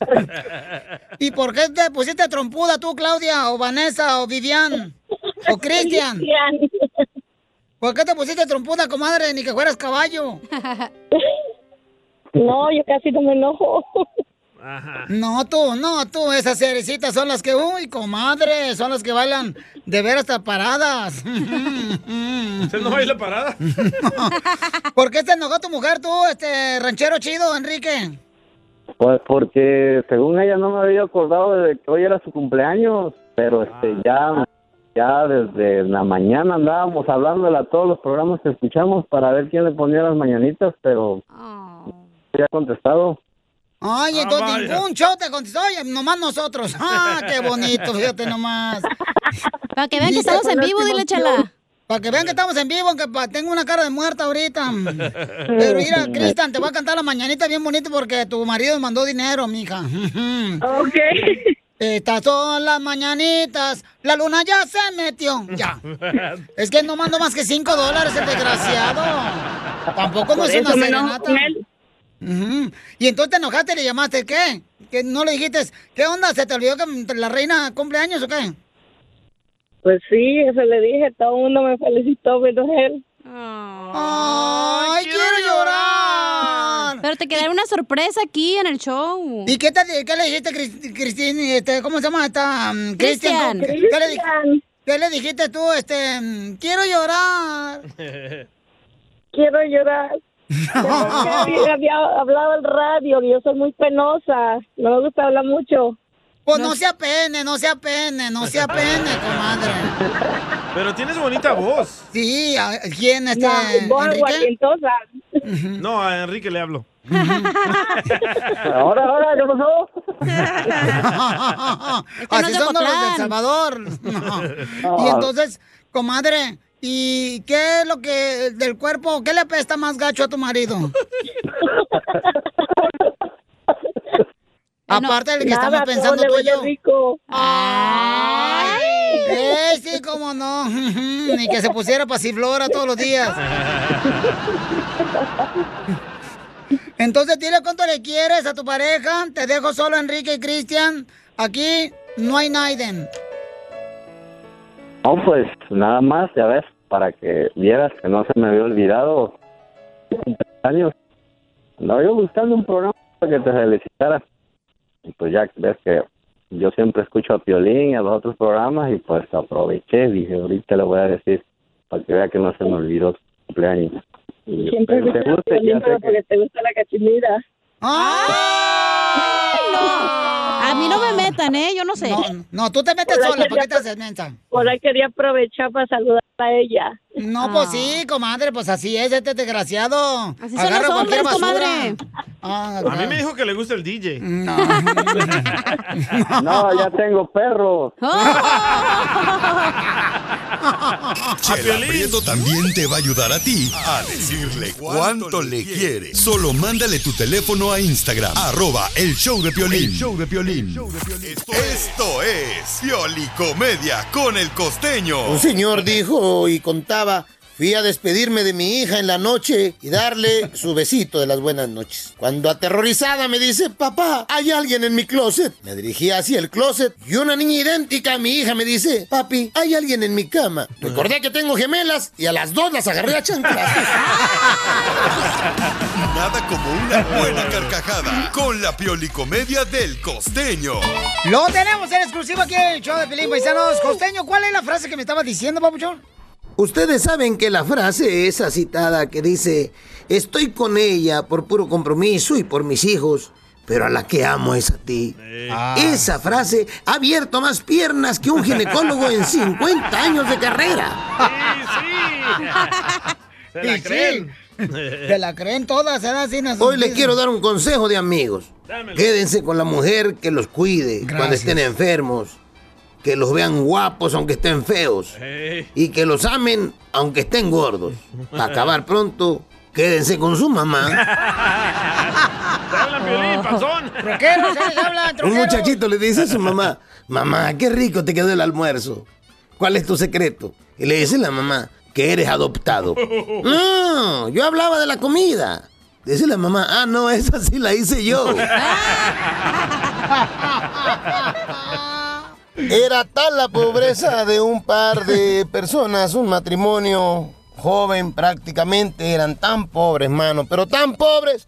(laughs) ¿Y por qué te pusiste trompuda tú, Claudia, o Vanessa, o Vivian, o Cristian? (laughs) ¿Por qué te pusiste trompuda, comadre? Ni que fueras caballo. No, yo casi no me enojo. No, tú, no, tú, esas cerecitas son las que, uy, comadre, son las que bailan de ver hasta paradas. (laughs) ¿Usted no baila parada? (laughs) ¿Por qué te enojó tu mujer tú, este ranchero chido, Enrique? Pues porque según ella no me había acordado de que hoy era su cumpleaños, pero este ya ya desde la mañana andábamos hablándole a todos los programas que escuchamos para ver quién le ponía las mañanitas, pero no había contestado. Ay, entonces ningún show te contestó, oye, nomás nosotros. (laughs) Ah, qué bonito, fíjate nomás. Para que vean que estamos en vivo, dile, chala. Para que vean que estamos en vivo, que pa- tengo una cara de muerta ahorita. (laughs) Pero mira, Cristian, te voy a cantar la mañanita bien bonito porque tu marido me mandó dinero, mija. (laughs) Ok. Estas son las mañanitas. La luna ya se metió. Ya. Es que no mando más que cinco dólares, el desgraciado. Tampoco no es una serenata. Y entonces te enojaste y le llamaste, ¿qué? Que no le dijiste, ¿qué onda? ¿Se te olvidó que la reina cumpleaños o qué? Pues sí, eso le dije, todo el mundo me felicitó menos él. ¡Ay, quiero llorar! Pero te quedará una sorpresa aquí en el show. ¿Y qué, te, qué le dijiste, Cris- Cristín? Este, ¿Cómo se llama esta? mm, Cristian. ¿Qué, qué le dijiste tú? Este, mm, quiero llorar. (laughs) Quiero llorar. (laughs) había, había hablado el radio, y yo soy muy penosa, no me gusta hablar mucho. Pues no, se apene, no se apene, no se apene, comadre. Pero tienes bonita voz. Sí, ¿a- ¿quién este? No, voz. No, a Enrique le hablo. (laughs) Ahora, ahora, ¿qué pasó? (laughs) Así son los del. Salvador. No. Y entonces, comadre, ¿y qué es lo que del cuerpo, qué le apesta más gacho a tu marido? (laughs) Aparte del que Nada, estamos pensando tú y yo. rico. ¡Ay! Eh, sí, cómo no. (laughs) Ni que se pusiera pasiflora todos los días. (laughs) Entonces, dile cuánto le quieres a tu pareja. Te dejo solo, Enrique y Cristian. Aquí no hay Naiden. No, pues nada más, ya ves, para que vieras que no se me había olvidado. Años. Andaba yo buscando un programa para que te felicitara. Y pues ya ves que yo siempre escucho a Piolín y a los otros programas y pues aproveché, dije, ahorita le voy a decir para que vea que no se me olvidó su cumpleaños. Y Siempre espero me te guste, ya sé que- porque te gusta la cachinita. A mí no me metan, ¿eh? Yo no sé. No, no, tú te metes sola, ¿por qué te haces mensa? Por ahí quería aprovechar para saludar a ella. No, pues sí, comadre, pues así es este desgraciado. Así son los hombres, comadre. Ah, A mí me dijo que le gusta el DJ. No. (laughs) No, ya tengo perros. (laughs) (laughs) Chela Prieto también te va a ayudar a ti a decirle cuánto le quiere. Solo mándale tu teléfono a Instagram, arroba el show de Piolín. show de Piolín. Esto es Piolicomedia con el costeño. Un señor dijo y contaba, fui a despedirme de mi hija en la noche y darle su besito de las buenas noches. Cuando aterrorizada me dice, papá, hay alguien en mi closet. Me dirigí hacia el closet y una niña idéntica a mi hija me dice, papi, hay alguien en mi cama. Recordé que tengo gemelas y a las dos las agarré a chanclas. Nada como una buena carcajada con la Piolicomedia del costeño. Lo tenemos en exclusiva aquí en el show de Pelín Paisanos. Costeño, ¿cuál es la frase que me estaba diciendo, papuchón? Ustedes saben que la frase esa citada que dice, estoy con ella por puro compromiso y por mis hijos, pero a la que amo es a ti. Esa frase ha abierto más piernas que un ginecólogo en 50 años de carrera. (laughs) Se la Sí, creen. Se la creen todas, ¿eh? Así nos Hoy les quiero dar un consejo de amigos. Dámelo. Quédense con la mujer que los cuide cuando estén enfermos. Que los vean guapos aunque estén feos. Y que los amen aunque estén gordos. Para acabar pronto, quédense con su mamá. Te hablan, Piolín, panzón. Troqueros. Les hablan, Un muchachito le dice a su mamá, mamá, qué rico te quedó el almuerzo. ¿Cuál es tu secreto? Y le dice la mamá, que eres adoptado. (laughs) No, yo hablaba de la comida. Dice la mamá, ah, no, esa sí la hice yo. (laughs) Era tal la pobreza de un par de personas, un matrimonio joven prácticamente, eran tan pobres, mano, pero tan pobres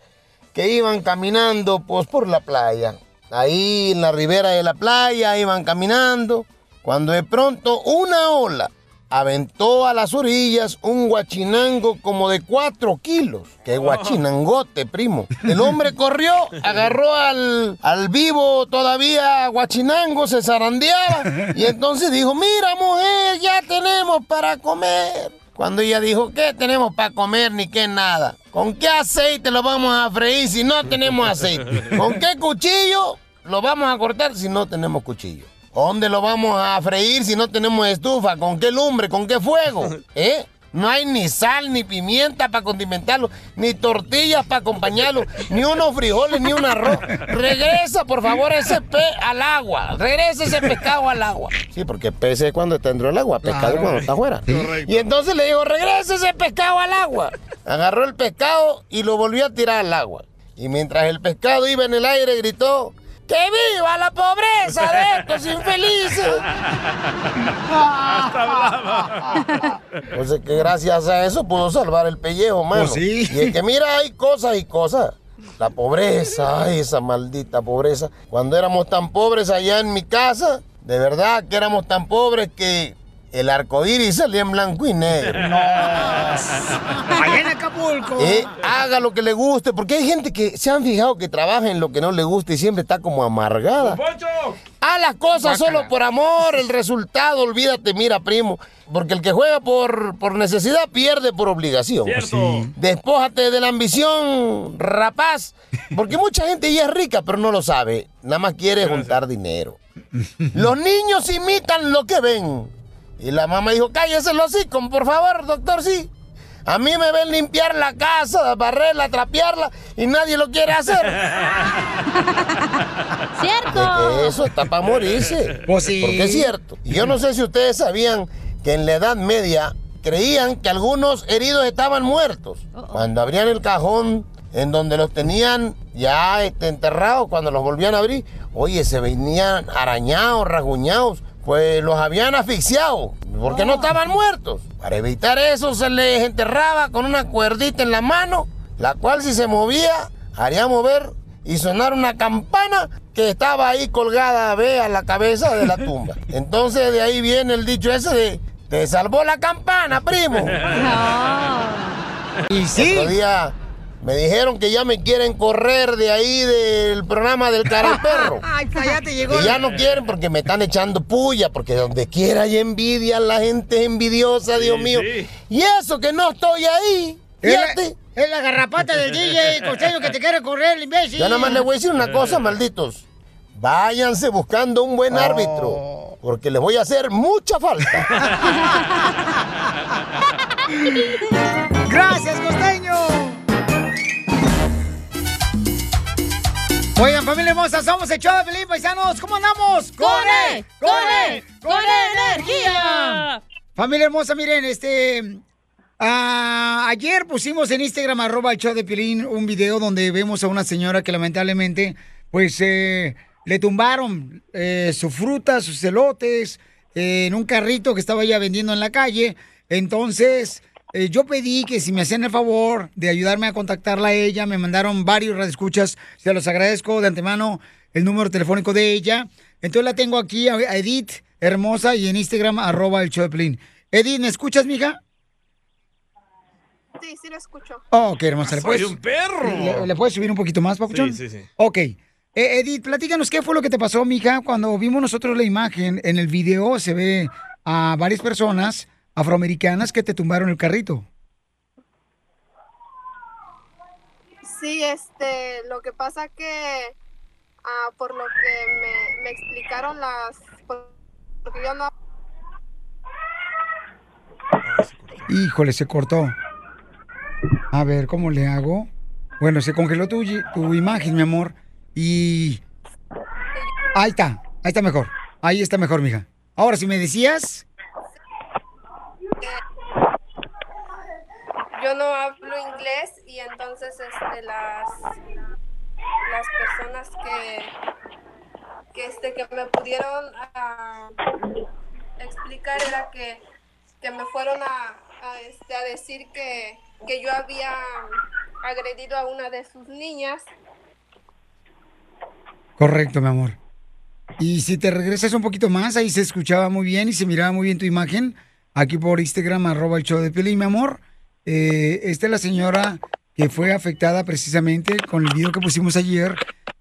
que iban caminando pues por la playa. Ahí en la ribera de la playa iban caminando, cuando de pronto una ola aventó a las orillas un guachinango como de cuatro kilos. ¡Qué guachinangote, primo! El hombre (laughs) corrió, agarró al, al vivo todavía guachinango, se zarandeaba y entonces dijo, mira mujer, ya tenemos para comer. Cuando ella dijo, ¿qué tenemos para comer ni qué nada? ¿Con qué aceite lo vamos a freír si no tenemos aceite? ¿Con qué cuchillo lo vamos a cortar si no tenemos cuchillo? ¿Dónde lo vamos a freír si no tenemos estufa? ¿Con qué lumbre? ¿Con qué fuego? (laughs) ¿Eh? No hay ni sal, ni pimienta para condimentarlo, ni tortillas para acompañarlo, (laughs) ni unos frijoles, ni un arroz. Regresa, por favor, ese pez al agua. Regresa ese pescado al agua. Sí, porque pez es cuando está dentro del agua, pescado es cuando está afuera. Y entonces le digo, regresa ese pescado al agua. Agarró el pescado y lo volvió a tirar al agua. Y mientras el pescado iba en el aire, gritó, ¡Que viva la pobreza de estos infelices! Pues que gracias a eso pudo salvar el pellejo, mano. Pues sí. Y es que mira, hay cosas y cosas. La pobreza, ay, esa maldita pobreza. Cuando éramos tan pobres allá en mi casa, de verdad que éramos tan pobres que el arco iris salía en blanco y negro. (laughs) No. Allá en Acapulco. Eh, haga lo que le guste, porque hay gente que se han fijado que trabaja en lo que no le gusta y siempre está como amargada. Haz las cosas solo por amor, el resultado, olvídate, mira, primo. Porque el que juega por, por necesidad pierde por obligación. Cierto. Sí. Despójate de la ambición, rapaz. Porque mucha gente ya es rica, pero no lo sabe. Nada más quiere juntar dinero. Los niños imitan lo que ven. Y la mamá dijo, cállese los hocico, por favor, doctor, sí. A mí me ven limpiar la casa, barrerla, trapearla y nadie lo quiere hacer. (laughs) ¡Cierto! De que eso está para morirse. Pues sí. Porque es cierto. Y yo no sé si ustedes sabían que en la Edad Media creían que algunos heridos estaban muertos. Cuando abrían el cajón en donde los tenían ya este, enterrados, cuando los volvían a abrir, oye, se venían arañados, rasguñados. Pues los habían asfixiado, porque no estaban muertos. Para evitar eso se les enterraba con una cuerdita en la mano, la cual si se movía, haría mover y sonar una campana que estaba ahí colgada, ve, a la cabeza de la tumba. (laughs) Entonces de ahí viene el dicho ese de, te salvó la campana, primo. (laughs) Y sí. Otro día me dijeron que ya me quieren correr de ahí del programa del cara al perro. (laughs) Ay, cállate, llegó. Que ya no quieren porque me están echando puya, porque donde quiera hay envidia, la gente es envidiosa, Dios mío. sí. Y eso que no estoy ahí. Es la, Fíjate. es la garrapata del DJ costeño que te quiere correr, el imbécil. Yo nada más les voy a decir una cosa, malditos. Váyanse buscando un buen árbitro, porque les voy a hacer mucha falta. (laughs) ¡Gracias, Oigan, familia hermosa, somos el show de Pelín, paisanos. ¿Cómo andamos? ¡Con E! ¡Con! ¡Con energía! Familia hermosa, miren, este... ah, ayer pusimos en Instagram, arroba el show de Piolín, un video donde vemos a una señora que lamentablemente, pues, eh, le tumbaron eh, su fruta, sus elotes, eh, en un carrito que estaba ella vendiendo en la calle. Entonces, eh, yo pedí que si me hacían el favor de ayudarme a contactarla a ella, me mandaron varios radioescuchas, se los agradezco de antemano el número telefónico de ella. Entonces la tengo aquí a Edith, hermosa, y en Instagram, arroba el Piolín. Edith, ¿me escuchas, mija? Sí, sí lo escucho. Oh, qué hermosa. ¿Le Soy puedes, un perro. ¿Le, le puedes subir un poquito más, papuchón? Sí, sí, sí. Ok. Eh, Edith, platícanos qué fue lo que te pasó, mija, cuando vimos nosotros la imagen. En el video se ve a varias personas afroamericanas que te tumbaron el carrito. Sí, este, lo que pasa que ah, por lo que me, me explicaron las, por- porque yo no Híjole, se cortó. A ver, ¿cómo le hago? Bueno, se congeló tu, tu imagen, mi amor. Y... Ahí está, ahí está mejor. Ahí está mejor, mija. Ahora, si me decías... yo no hablo inglés y entonces este las las personas que que este que me pudieron ah, explicar era que, que me fueron a, este a decir que, que yo había agredido a una de sus niñas Correcto, mi amor. Y si te regresas un poquito más, ahí se escuchaba muy bien y se miraba muy bien tu imagen. aquí por Instagram, arroba el show de Piolín, mi amor. Eh, esta es la señora que fue afectada precisamente con el video que pusimos ayer,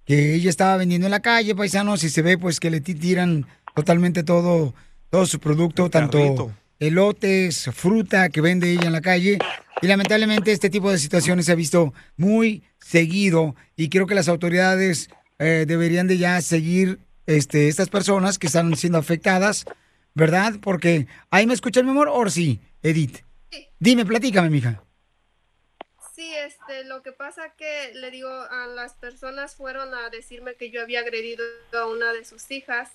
que ella estaba vendiendo en la calle, paisanos, y se ve pues que le ti- tiran totalmente todo, todo su producto, tanto carrito. elotes, fruta que vende ella en la calle. Y lamentablemente este tipo de situaciones se ha visto muy seguido y creo que las autoridades eh, deberían de ya seguir este, estas personas que están siendo afectadas, ¿verdad? Porque ahí me escucha mi amor, o sí, Edith. Dime, platícame, mija. Sí, este, lo que pasa que le digo a las personas fueron a decirme que yo había agredido a una de sus hijas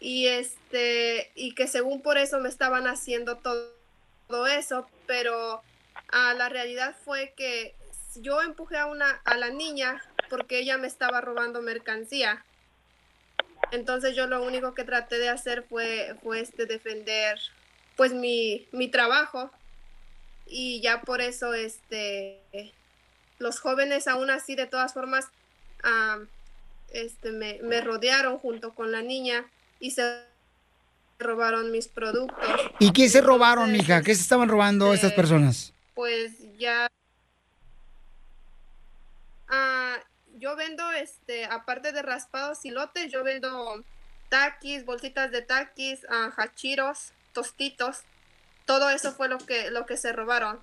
y este y que según por eso me estaban haciendo todo, eso, pero ah, la realidad fue que yo empujé a una a la niña porque ella me estaba robando mercancía. Entonces yo lo único que traté de hacer fue fue este defender pues mi mi trabajo y ya por eso este los jóvenes aún así de todas formas ah, este me, me rodearon junto con la niña y se robaron mis productos ¿Y qué se robaron, mija? ¿Qué se estaban robando estas personas? pues ya ah, yo vendo este aparte de raspados y lotes yo vendo taquis bolsitas de taquis ah, hachiros tostitos todo eso fue lo que lo que se robaron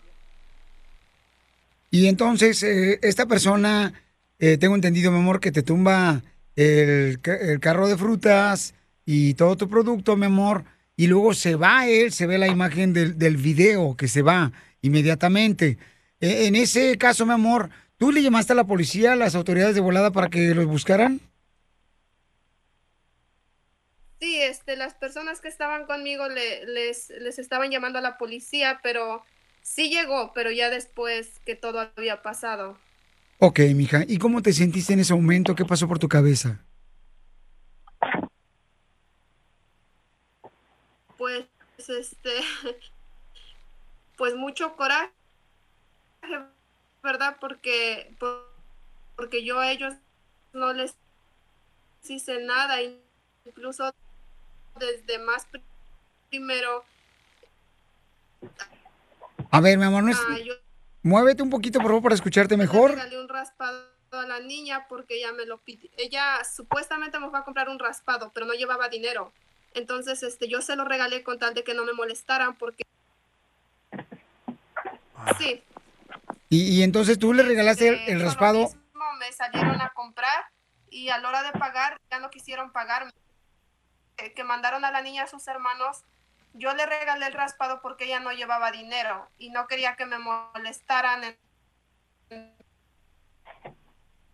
Y entonces, eh, esta persona, eh, tengo entendido, mi amor, que te tumba el, ca- el carro de frutas y todo tu producto, mi amor, y luego se va él, se ve la imagen del, del video que se va inmediatamente. Eh, en ese caso, mi amor, ¿tú le llamaste a la policía, a las autoridades de volada para que los buscaran? Sí, este, las personas que estaban conmigo le- les, les estaban llamando a la policía, pero sí llegó, pero ya después que todo había pasado. Ok, mija, ¿y cómo te sentiste en ese momento? ¿Qué pasó por tu cabeza? Pues, este, (laughs) pues mucho coraje, ¿verdad? Porque, por- porque yo a ellos no les hice nada, incluso desde más pri- primero. A ver, mi amor, no es... ah, yo muévete un poquito, por favor, para escucharte mejor. regalé un raspado a la niña porque ella me lo pidió. Ella supuestamente me fue a comprar un raspado, pero no llevaba dinero. Entonces, este, yo se lo regalé con tal de que no me molestaran porque... Sí, Y, y entonces tú le regalaste el, eh, lo raspado. mismo me salieron a comprar y a la hora de pagar ya no quisieron pagarme. Eh, que mandaron a la niña a sus hermanos. Yo le regalé el raspado porque ella no llevaba dinero y no quería que me molestaran. en-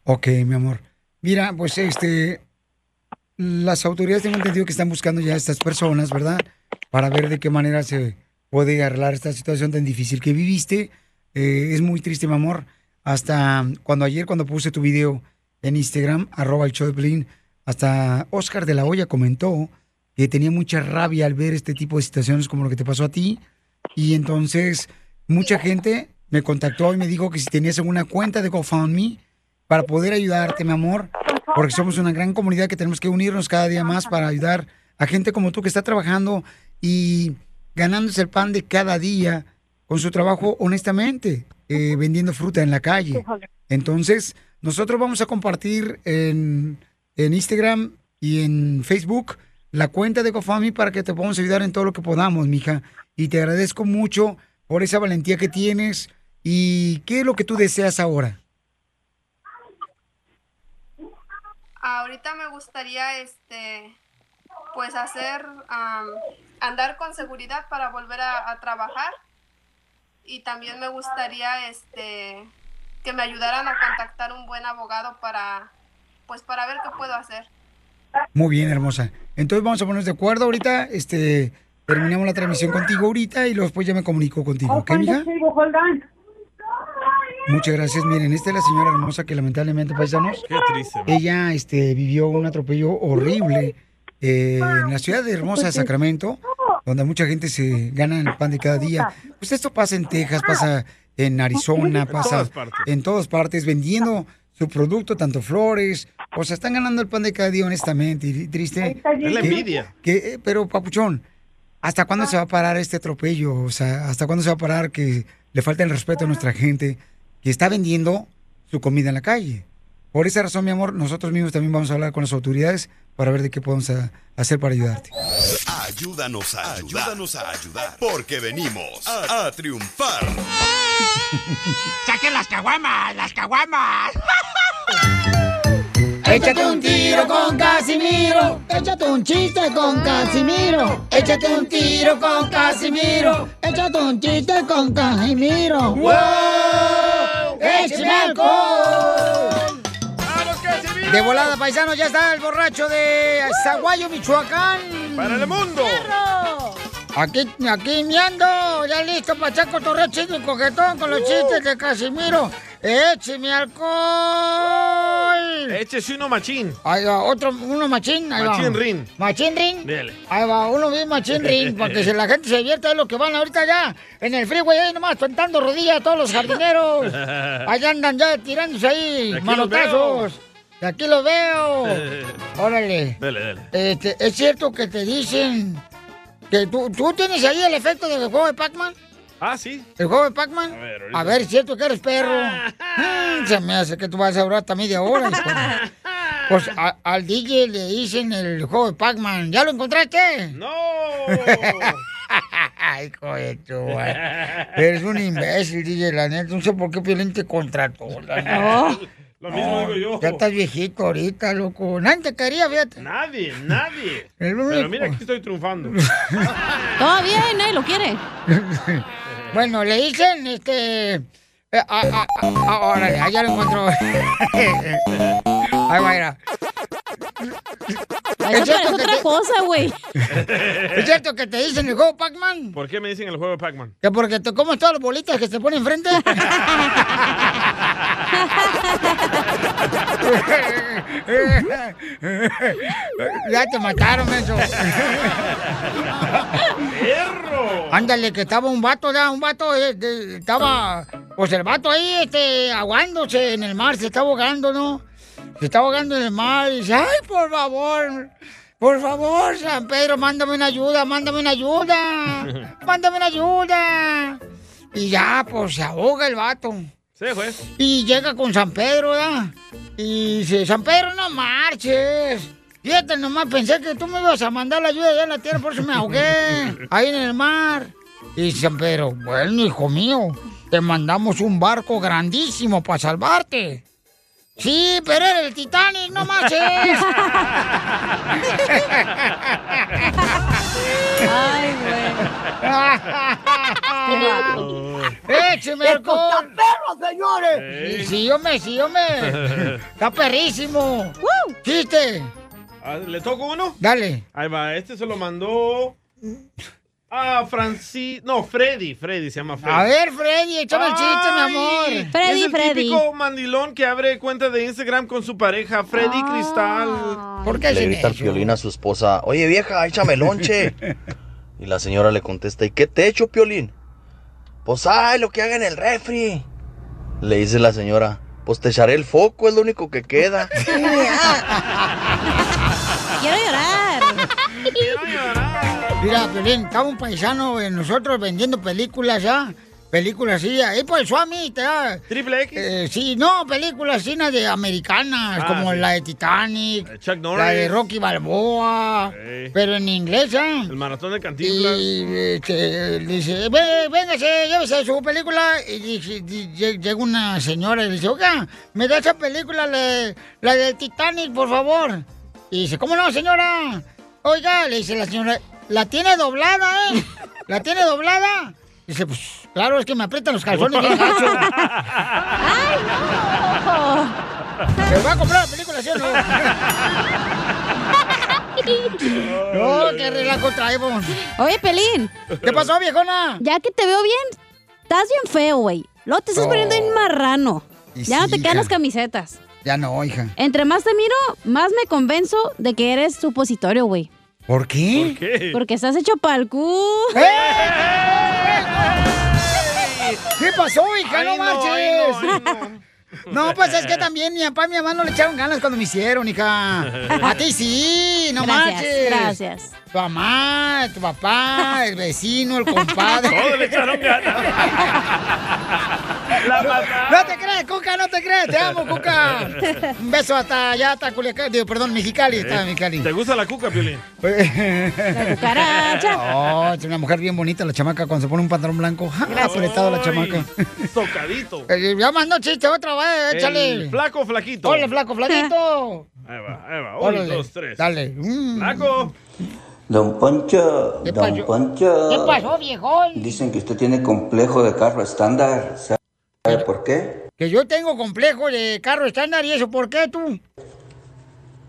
Ok, mi amor. Mira, pues este, las autoridades tengo entendido que están buscando ya a estas personas, ¿verdad? Para ver de qué manera se puede arreglar esta situación tan difícil que viviste. Eh, es muy triste, mi amor. Hasta cuando ayer, cuando puse tu video en Instagram, arroba el show hasta Oscar de la Hoya comentó que tenía mucha rabia al ver este tipo de situaciones como lo que te pasó a ti. Y entonces, mucha gente me contactó y me dijo que si tenías alguna cuenta de GoFundMe para poder ayudarte, mi amor, porque somos una gran comunidad que tenemos que unirnos cada día más para ayudar a gente como tú que está trabajando y ganándose el pan de cada día con su trabajo honestamente, eh, vendiendo fruta en la calle. Entonces, nosotros vamos a compartir en, en Instagram y en Facebook la cuenta de GoFundMe para que te podamos ayudar en todo lo que podamos, mija. Y te agradezco mucho por esa valentía que tienes. ¿Y qué es lo que tú deseas ahora? Ahorita me gustaría, este, pues hacer, andar con seguridad para volver a, a trabajar. Y también me gustaría, este, que me ayudaran a contactar un buen abogado para, pues para ver qué puedo hacer. Muy bien, hermosa. Entonces vamos a ponernos de acuerdo ahorita. Este, terminamos la transmisión contigo ahorita y luego después ya me comunico contigo, ¿ok, mija? Muchas gracias. Miren, esta es la señora hermosa que lamentablemente, paisanos, Qué triste. ella este, vivió un atropello horrible eh, en la ciudad de Hermosa, Sacramento, donde mucha gente se gana el pan de cada día. Pues esto pasa en Texas, pasa en Arizona, En pasa todas partes. en todas partes, vendiendo su producto, tanto flores, o sea, están ganando el pan de cada día honestamente, y triste. Es la envidia. que, eh, pero, Papuchón, ¿hasta cuándo se va a parar este atropello? O sea, ¿hasta cuándo se va a parar que le falta el respeto a nuestra gente que está vendiendo su comida en la calle? Por esa razón, mi amor, nosotros mismos también vamos a hablar con las autoridades para ver de qué podemos a- hacer para ayudarte. Ayúdanos a ayudar. Ayúdanos a ayudar. Porque venimos a, a triunfar. (laughs) ¡Saquen las caguamas! ¡Las caguamas! (laughs) Échate un tiro con Casimiro. Échate un chiste con Casimiro. Échate un tiro con Casimiro. Échate un chiste con Casimiro. ¡Wow! ¡Échame alcohol! De volada, paisano, ya está el borracho de Zaguayo, Michoacán. ¡Para el mundo! Aquí, aquí miando, ya listo para echar cotorreo y coquetón con los chistes de Casimiro. ¡Écheme alcohol! Échese uno machín. Ahí va, otro, uno machín. Ahí va. Machín rin. Machín rin. Dele. Ahí va, uno bien machín rin, (laughs) para que si la gente se divierta es lo que van ahorita ya en el freeway, ahí nomás tentando rodillas a todos los jardineros. (laughs) Allá andan ya tirándose ahí aquí manotazos. Aquí lo veo. (laughs) Órale. Dele, dele. Este, ¿Es cierto que te dicen que tú, tú tienes ahí el efecto del juego de Pac-Man? Ah, sí. ¿El juego de Pac-Man? A ver, ahorita. A ver, ¿es cierto que eres perro? Mm, (laughs) se me hace que tú vas a durar hasta media hora. Pues a- al DJ le dicen el juego de Pac-Man. ¿Ya lo encontraste? ¡No! (laughs) Hijo de tu madre. Eres un imbécil, DJ, la neta. No sé por qué Piolín te contrató. la neta. Lo mismo digo yo. Ya estás viejito ahorita, loco. Nadie te quería, fíjate. Nadie, nadie. (laughs) El único- Pero mira, aquí estoy triunfando. (laughs) Todavía nadie lo quiere. (laughs) Bueno, le dicen, este... eh, ah, ah, ah, ah, órale, ah, ya lo encontró. Ahí va, mira. Eso parece que otra te- cosa, güey. (laughs) ¿Es cierto que te dicen el juego Pac-Man? ¿Por qué me dicen el juego de Pac-Man? Que porque te comes todas las bolitas que se ponen enfrente. (laughs) ya te mataron, eso. ¡Perro! Ándale, que estaba un vato, ya, un vato, eh, de- estaba, pues el vato ahí, este, aguándose en el mar, se está ahogando, ¿no? Se está ahogando en el mar y dice, ay, por favor, por favor, San Pedro, mándame una ayuda, mándame una ayuda, (laughs) mándame una ayuda. Y ya, pues se ahoga el vato. Sí, juez. Y llega con San Pedro, ¿verdad? Y dice, San Pedro, no marches. Fíjate, nomás pensé que tú me ibas a mandar la ayuda allá en la tierra, por eso me ahogué, (laughs) ahí en el mar. Y San Pedro, bueno, hijo mío, te mandamos un barco grandísimo para salvarte. Sí, pero era el Titanic, no marches. Ay, güey. (laughs) ¡Écheme está perro, señores! Sí, sí, hombre, sí, hombre. (laughs) Está perrísimo. ¿Chiste? Ah, ¿Le toco uno? Dale. Ahí va, este se lo mandó a Francis... No, Freddy. Freddy se llama Freddy. A ver, Freddy, échame el chiste, mi amor. es el típico mandilón que abre cuenta de Instagram con su pareja, Freddy Cristal. ¿Por qué Le grita al Piolín a su esposa, oye vieja, échame lonche. (laughs) y la señora le contesta, ¿y qué te echo, Piolín? Pues ay, lo que haga en el refri. Le dice la señora, pues te echaré el foco, es lo único que queda. (laughs) Quiero llorar. Mira, Piolín, estaba un paisano de nosotros vendiendo películas ya. Películas así, ahí por el Suami, te da. ¿Triple X? sí, no, películas na, de americanas, Ah, como sí. la de Titanic, Chuck Norris. la de Rocky Balboa, pero en inglés, ¿eh? El maratón de Cantinflas. Y este, dice, "Ve- véngase, llévese su película. Y lle- llega una señora y dice, oiga, me da esa película, la, la del Titanic, por favor. Y dice, ¿cómo no, señora? Oiga, le dice la señora, ¿la tiene doblada, eh? ¿La tiene doblada? Dice, pues, claro, es que me aprietan los calzones bien gacho. ¡Ay, ¿Me va a comprar la película, sí o no? No, qué relajo traemos. Oye, Pelín. ¿Qué pasó, viejona? Ya que te veo bien, estás bien feo, güey. Luego te estás Oh. poniendo bien marrano. Y Ya no te quedan hija. las camisetas. Ya no, hija. Entre más te miro, más me convenzo de que eres supositorio, güey. ¿Por qué? ¿Por qué? Porque estás hecho pa'l cu. (laughs) ¿Qué pasó, hija? Ay, no no, marches. ay, no, ay, No, pues es que también mi papá y mi mamá no le echaron ganas cuando me hicieron, hija. A ti sí, no Gracias, manches. gracias. Tu mamá, tu papá, el vecino, el compadre. (laughs) Todos le echaron ganas. La mamá. No te crees, Cuca, no te crees. Te amo, Cuca. Un beso hasta allá, hasta Culiacán. Digo, perdón, Mexicali, está Mexicali. ¿Te gusta la cuca, Piolín? La cucaracha. Oh, es una mujer bien bonita la chamaca cuando se pone un pantalón blanco. Ja, apretado la chamaca. Tocadito. (laughs) Eh, Ya mandó chiste otra vez, échale. El flaco flaquito. Hola, flaco, flaquito. (laughs) Ahí va, ahí va. Uno, dos, tres. Dale. Mm. Flaco. Don Poncho, ¿Qué Don pasó? Poncho. ¿Qué pasó, viejón? Dicen que usted tiene complejo de carro estándar. ¿Sabe por qué? Que yo tengo complejo de carro estándar y eso, ¿por qué tú?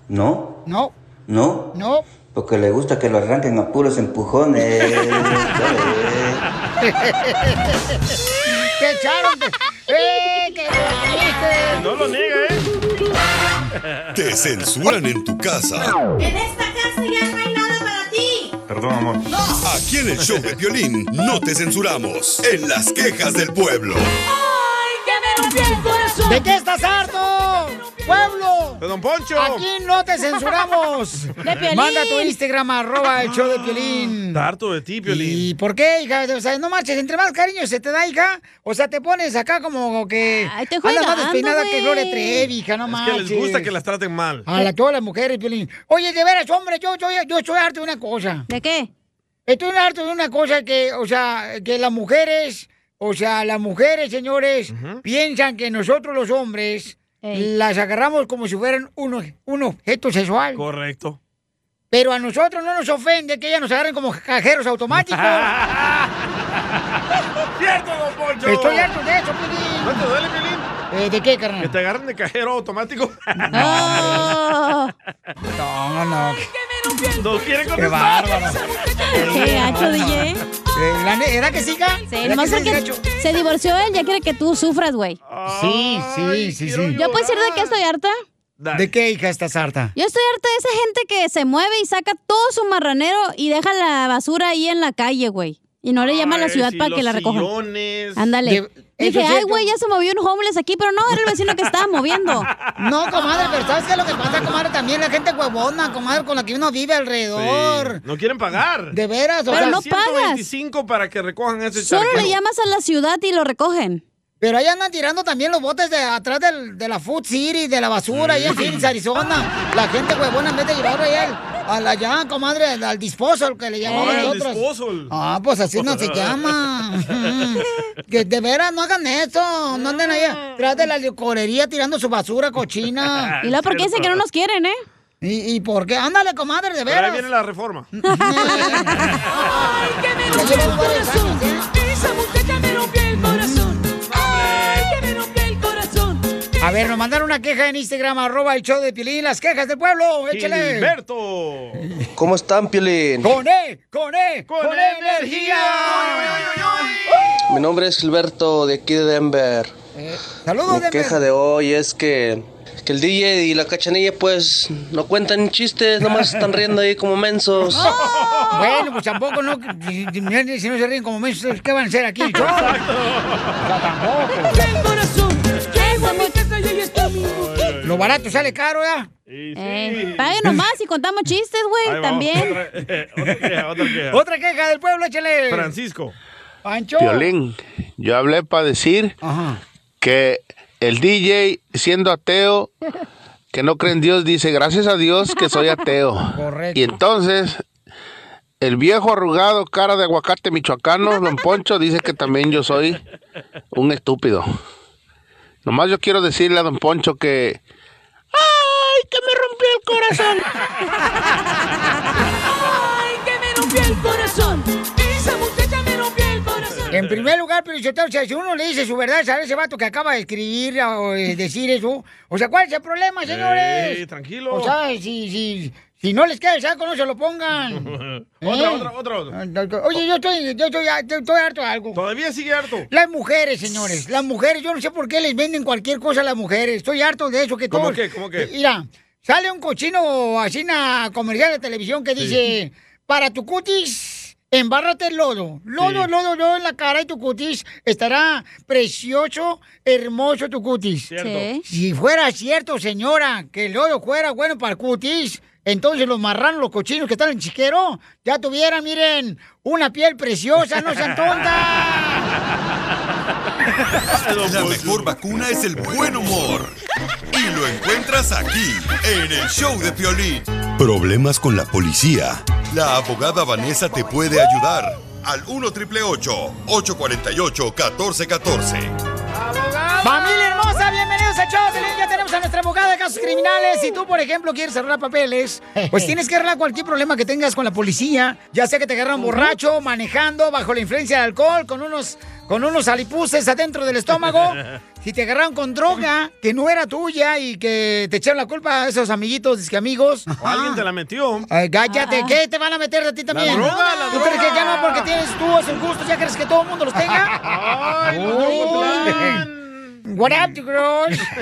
No, No, no. no. Porque le gusta que lo arranquen a puros empujones. (laughs) (laughs) ¡Te echaron! (laughs) te- ¡Eh, que lo! No lo niega, ¿eh? Te censuran en tu casa. En esta casa ya no hay nada para ti. Perdón, amor. Aquí en el show de violín no te censuramos. En las quejas del pueblo. ¡Ay, que me rompió el corazón! ¿De qué estás harto? ¡Pueblo! ¡De Don Poncho! Aquí no te censuramos. (laughs) Piolín. Manda tu Instagram, arroba el show de Piolín. Está harto de ti, Piolín. ¿Y por qué, hija? O sea, no marches, entre más cariño se te da, hija. O sea, te pones acá como que Ay, andas más despeinada que. Gloria Trevi, hija, no Es marches. que les gusta que las traten mal. A la, todas las mujeres, Piolín. Oye, de veras, hombre, yo, yo, yo estoy harto de una cosa. ¿De qué? Estoy harto de una cosa que, o sea, que las mujeres, o sea, las mujeres, señores, piensan que nosotros los hombres las agarramos como si fueran un, un objeto sexual. Correcto. Pero a nosotros no nos ofende que ellas nos agarren como cajeros automáticos. (laughs) ¡Cierto, Don Poncho! Estoy harto de eso, Piolín. ¿No te duele, Piolín? Eh, ¿De qué, Que carnal? te agarren de cajero automático. (laughs) Oh, No, no. No quiere Qué contestar. qué gacho, DJ. La ¿Era que siga? Sí, ¿Era que se divorció él, ya quiere que tú sufras, güey. Sí, sí, sí, sí. ¿Yo puedo decir de qué estoy harta? ¿De qué, hija, estás harta? Yo estoy harta de esa gente que se mueve y saca todo su marranero y deja la basura ahí en la calle, güey. Y no le llama a la ciudad para que la recojan. Ándale. Dije, ay, güey, ya se movió un homeless aquí, pero no, era el vecino que estaba moviendo. (laughs) No, comadre, pero ¿sabes qué es lo que pasa, comadre? También la gente huevona, comadre, con la que uno vive alrededor. Sí. No quieren pagar. De veras, o Pero sea, no pagas. 125 para que recojan ese Solo charquero. le llamas a la ciudad y lo recogen. Pero ahí andan tirando también los botes de atrás del- de la Food City, de la basura, ahí en Phoenix, Arizona. La gente huevona, en vez de llevarlo ahí al, al allá, comadre, al, al disposal, que le llamamos Ah, nosotros. disposal. Ah, pues así no se llama. (laughs) que de veras no hagan eso. No anden ahí atrás de la licorería tirando su basura cochina. (laughs) Y luego, ¿por qué dicen que no nos quieren, eh? ¿Y, y por qué? Ándale, comadre, de Pero ahí veras. viene la reforma. (laughs) Ya ¿eh? Esa muchacha me A ver, nos mandaron una queja en Instagram, arroba el show de Pilín, las quejas del pueblo, échale. Gilberto. ¿Cómo están, Piolín? Con E, con E, con, Con energía. Mi nombre es Gilberto de aquí de Denver. Eh, saludos, Mi Denver. queja de hoy es que, que el DJ y la cachanilla pues no cuentan chistes, nomás están riendo ahí como mensos. (laughs) Bueno, pues tampoco, no, si, no se ríen como mensos, ¿qué van a hacer aquí? Yo. O sea, tampoco. Lo barato sale caro, ¿ya? Eh, paguen nomás y contamos chistes, güey, también. Otra, otra queja, otra queja. (laughs) Otra queja del pueblo, échale. Francisco. Pancho. Piolín, yo hablé para decir Ajá. que el DJ, siendo ateo, que no cree en Dios, dice, gracias a Dios que soy ateo. Correcto. Y entonces, el viejo arrugado, cara de aguacate michoacano, don Poncho, dice que también yo soy un estúpido. Nomás yo quiero decirle a don Poncho que... ¡Ay, que me rompió el corazón! Ay, que me rompió el corazón. Esa muchacha me rompió el corazón. En primer lugar, pero o sea, si uno le dice su verdad a ese vato que acaba de escribir o eh, decir eso, o sea, ¿cuál es el problema, señores? Ey, tranquilo. O sea, si, si, si no les queda el saco, no se lo pongan. (laughs) Otra, ¿Eh? otra, otra, otra. Oye, yo estoy, yo estoy, estoy, estoy harto de algo. Todavía sigue harto. Las mujeres, señores, las mujeres, yo no sé por qué les venden cualquier cosa a las mujeres. Estoy harto de eso que ¿Cómo todos- qué? ¿Cómo qué? Mira, sale un cochino así en comercial de televisión que dice, para tu cutis embárrate el lodo. Lodo, lodo, lodo en la cara y tu cutis estará precioso, hermoso tu cutis. Cierto. Sí. Si fuera cierto, señora, que el lodo fuera bueno para el cutis, entonces los marranos, los cochinos que están en chiquero, ya tuvieran, miren, una piel preciosa, no sean tontas. La mejor vacuna es el buen humor. Y lo encuentras aquí, en el show de Piolín. Problemas con la policía. La abogada Vanessa te puede ayudar. Al 1 848 1414 Familia hermosa, bienvenidos a Show de Piolín. Ya tenemos a nuestra abogada de casos criminales. Si tú, por ejemplo, quieres arreglar papeles, pues (laughs) tienes que arreglar cualquier problema que tengas con la policía. Ya sea que te agarran borracho, manejando, bajo la influencia del alcohol, con unos, con unos alipuses adentro del estómago. (laughs) Si te agarraron con droga que no era tuya y que te echaron la culpa a esos amiguitos, disque amigos. O alguien te la metió. Ay, cállate, ¿qué te van a meter a ti también? droga, la ¿Tú crees que droga. ya no porque tienes tú esos gustos, ya crees que todo el mundo los tenga? (laughs) Ay, Uy. What up, you girls? (laughs)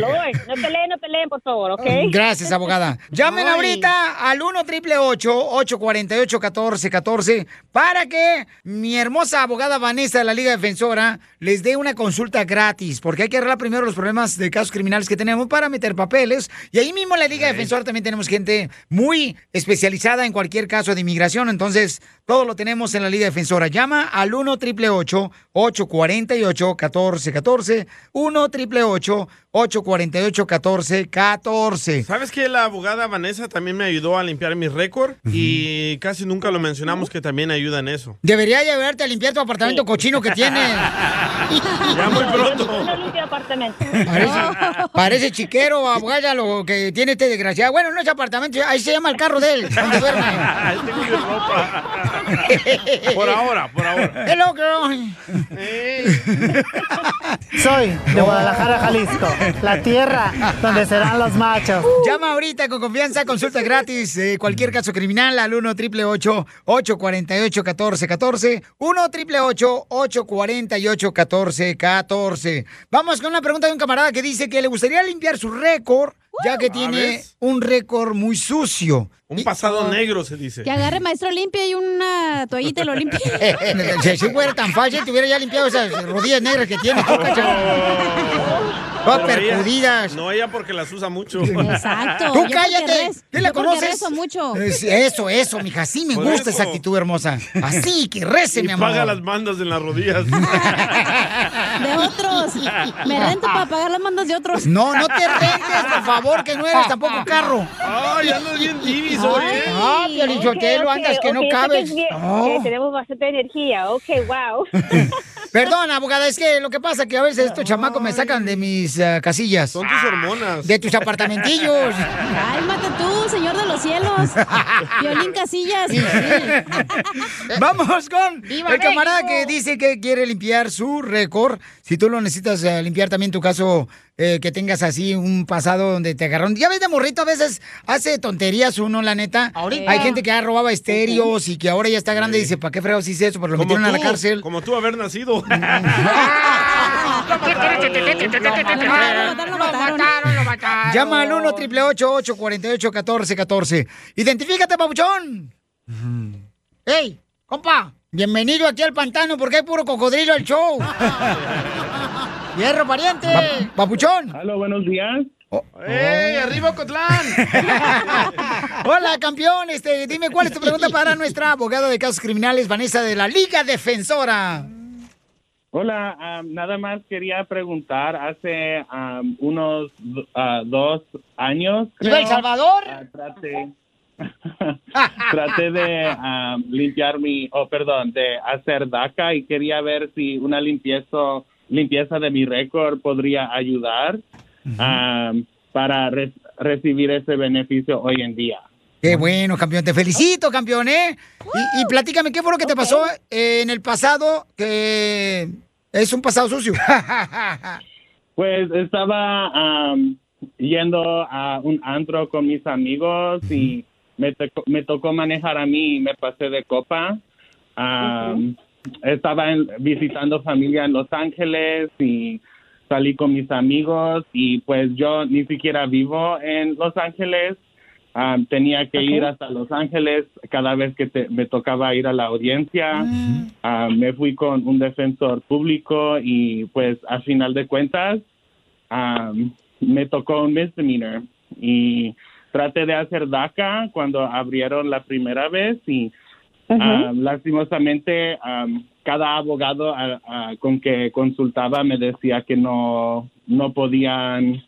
Lord, no peleen, no peleen, por favor, ¿ok? Gracias, abogada. Llamen Ay. ahorita al 1 888 848 1414 para que mi hermosa abogada Vanessa de la Liga Defensora les dé una consulta gratis, porque hay que arreglar primero los problemas de casos criminales que tenemos para meter papeles. Y ahí mismo en la Liga Defensora también tenemos gente muy especializada en cualquier caso de inmigración. Entonces, todo lo tenemos en la Liga Defensora. Llama al 1 888 848 1414 1 888 848 1414 ¿Sabes que la abogada Vanessa también me ayudó a limpiar mi récord? Y casi nunca lo mencionamos que también ayuda en eso. Debería llevarte a limpiar tu apartamento cochino que tienes. (laughs) Ya muy pronto. No limpio apartamento. Parece, parece chiquero, abogada, lo que tiene este desgraciado. Bueno, no es apartamento, ahí se llama el carro de él, donde duerme. (laughs) Tengo mi ropa. (laughs) Por ahora, por ahora. Hello, girl. Soy de Guadalajara, Jalisco, la tierra donde serán los machos. Llama ahorita con confianza, consulta gratis, eh, cualquier caso criminal al 1 888 848 1414 1 888 848 1414 Vamos con una pregunta de un camarada que dice que le gustaría limpiar su récord, ya que tiene ¿ves? un récord muy sucio. Un pasado negro se dice. Que agarre maestro limpia y una toallita y lo limpie. (laughs) Si si fuera tan fácil, te hubiera ya limpiado esas rodillas negras que tienes. (laughs) Todas No, ella- percudidas. No, ella porque las usa mucho. (laughs) Exacto. Tú Yo cállate. ¿Qué la conoces? rezo mucho. Es- Eso, eso, mija. Así me Por gusta eso. esa actitud hermosa. Así, que rece, Y mi amor. paga las mandas en las rodillas. (laughs) De otros. Me rento para pagar las mandas de otros. No, no te rentes, por favor, que no eres tampoco carro. Ay, andas bien divis hoy, ¿eh? Ah, Piolichotelo, Ok, andas que no cabes. Oh. eh, tenemos bastante energía. Ok, wow. (laughs) Perdón, abogada, es que lo que pasa es que a veces estos chamacos me sacan de mis ah, casillas. Son tus hormonas. De tus apartamentillos. Cálmate tú, señor de los cielos. Violín Casillas. (laughs) Vamos con ¡Viva el camarada México! que dice que quiere limpiar su récord. Si tú lo necesitas eh, limpiar también tu caso, eh, que tengas así un pasado donde te agarraron. Ya ves de morrito, a veces hace tonterías uno, la neta. Ahorita. Hay gente que ya robaba estéreos y que ahora ya está grande y dice, ¿para qué fregados hice eso? Pero lo Como metieron a la tú, cárcel. Como tú haber nacido. (laughs) Llama al 1 888 848 1414 Identifícate, papuchón. ¡Ey, compa! Bienvenido aquí al pantano porque hay puro cocodrilo el show. (laughs) ¡Hierro, pariente! ¡Papuchón! Hola, buenos días. ¡Ey, arriba Cotlán! (laughs) Hola, campeón. Este, dime cuál es tu pregunta para nuestra abogada de casos criminales, Vanessa de la Liga Defensora. Hola, nada más quería preguntar, hace am, unos ah, dos años, ¿Iba El creo, Salvador? ah, traté, (laughs) traté de am, limpiar mi, oh, perdón, de hacer DACA y quería ver si una limpieza, limpieza de mi récord podría ayudar am, para re- recibir ese beneficio hoy en día. Qué bueno, campeón. Te felicito, campeón, ¿eh? Y, y platícame, ¿qué fue lo que te pasó en el pasado que es un pasado sucio? (laughs) Pues estaba am, yendo a un antro con mis amigos y me, tocó- me tocó manejar a mí y me pasé de copa. Estaba en- visitando familia en Los Ángeles y salí con mis amigos y pues yo ni siquiera vivo en Los Ángeles. Ah, tenía que ir hasta Los Ángeles cada vez que te- me tocaba ir a la audiencia. Ah, me fui con un defensor público y pues a final de cuentas ah, me tocó un misdemeanor. Y traté de hacer DACA cuando abrieron la primera vez y ah, lastimosamente ah, cada abogado con que consultaba me decía que no no podían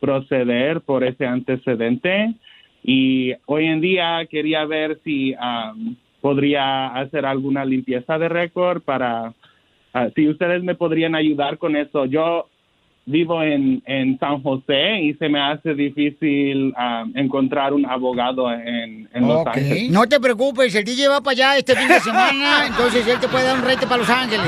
proceder por ese antecedente y hoy en día quería ver si am, podría hacer alguna limpieza de récord para ah, si ustedes me podrían ayudar con eso. Yo vivo en, en San José y se me hace difícil am, encontrar un abogado en, en Los. Ángeles. No te preocupes, el DJ va para allá este fin de semana, (laughs) entonces él te puede dar un rete para Los Ángeles.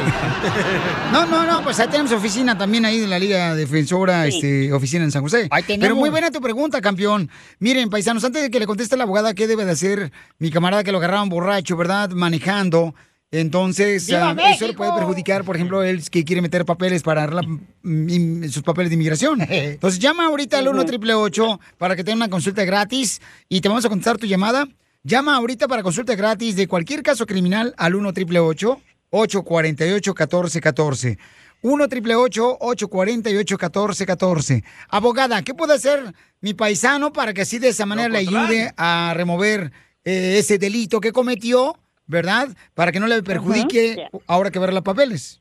No, no, no, pues ahí tenemos oficina también ahí de la Liga Defensora, este, oficina en San José. Pero muy buena tu pregunta, campeón. Miren, paisanos, antes de que le conteste la abogada qué debe de hacer mi camarada que lo agarraron borracho, ¿verdad? Manejando. Entonces, ¡Viva ah, eso le puede perjudicar, por ejemplo, él que quiere meter papeles para arreglar mm, sus papeles de inmigración. (laughs) Entonces, llama ahorita al 1 888 para que tenga una consulta gratis y te vamos a contestar tu llamada. Llama ahorita para consulta gratis de cualquier caso criminal al 1 888 848 1414 1 888 848 1414 Abogada, ¿qué puede hacer mi paisano para que así de esa manera le ayude a remover eh, ese delito que cometió, verdad? Para que no le perjudique ahora que ver los papeles.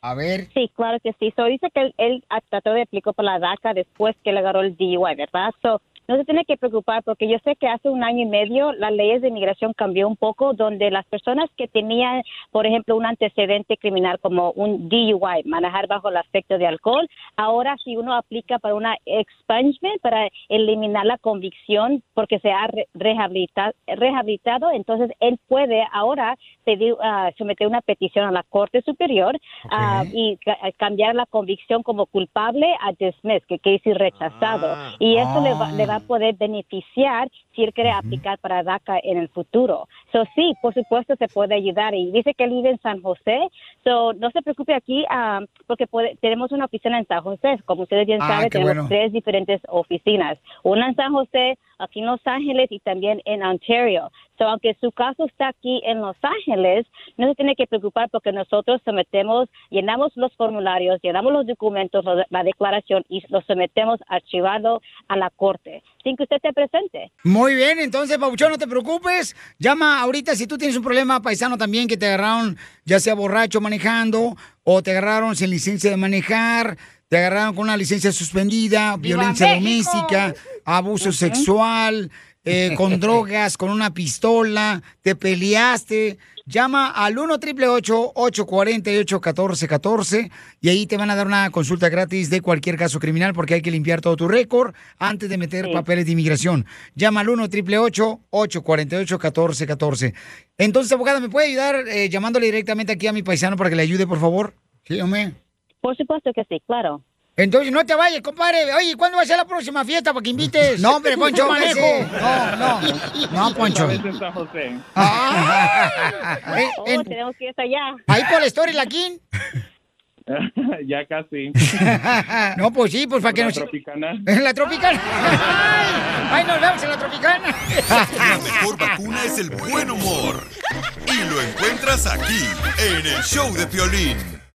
A ver. Sí, claro que sí. So, dice que él, él ah, trató de aplicar por la DACA después que le agarró el DUI, ¿verdad? So, no se tiene que preocupar porque yo sé que hace un año y medio las leyes de inmigración cambió un poco donde las personas que tenían, por ejemplo, un antecedente criminal como un DUI, manejar bajo el efecto de alcohol, ahora si uno aplica para una expungement, para eliminar la convicción porque se ha re- rehabilita- rehabilitado, entonces él puede ahora pedir, ah, someter una petición a la Corte Superior ah, y ca- cambiar la convicción como culpable a dismiss, que quiere decir rechazado. Y eso le, va, le va a poder beneficiar si él quiere aplicar para DACA en el futuro. So, sí, por supuesto se puede ayudar. Y dice que él vive en San José. So, no se preocupe aquí ah, porque puede- tenemos una oficina en San José. Como ustedes bien Ah, saben, tenemos bueno. tres diferentes oficinas. Una en San José, aquí en Los Ángeles y también en Ontario. So, aunque su caso está aquí en Los Ángeles, no se tiene que preocupar porque nosotros sometemos, llenamos los formularios, llenamos los documentos, la declaración y los sometemos archivado a la corte, sin que usted esté presente. Muy bien, entonces, Pabuchón, no te preocupes. Llama ahorita si tú tienes un problema paisano también que te agarraron, ya sea borracho manejando, o te agarraron sin licencia de manejar, te agarraron con una licencia suspendida, violencia doméstica, abuso sexual, eh, con (laughs) drogas, con una pistola, te peleaste. Llama al 1 888 848 1414 y ahí te van a dar una consulta gratis de cualquier caso criminal porque hay que limpiar todo tu récord antes de meter papeles de inmigración. Llama al 1 888 848 1414 Entonces, abogada, ¿me puede ayudar eh, llamándole directamente aquí a mi paisano para que le ayude, por favor? Sí, hombre. Por supuesto que sí, claro. Entonces, no te vayas, compadre. Oye, ¿cuándo va a ser la próxima fiesta para que invites? (laughs) No, hombre, Poncho, manejo. No, no. No, Poncho. En San José. (laughs) Eh, Oh, en- tenemos hasta allá. Ahí por la Story Laquín. (laughs) ya casi. No, pues sí, pues para que ¿La nos... Tropicana? En la Tropicana. Ay, ay, nos vemos en la Tropicana. La mejor vacuna es el buen humor. Y lo encuentras aquí, en el show de Piolín.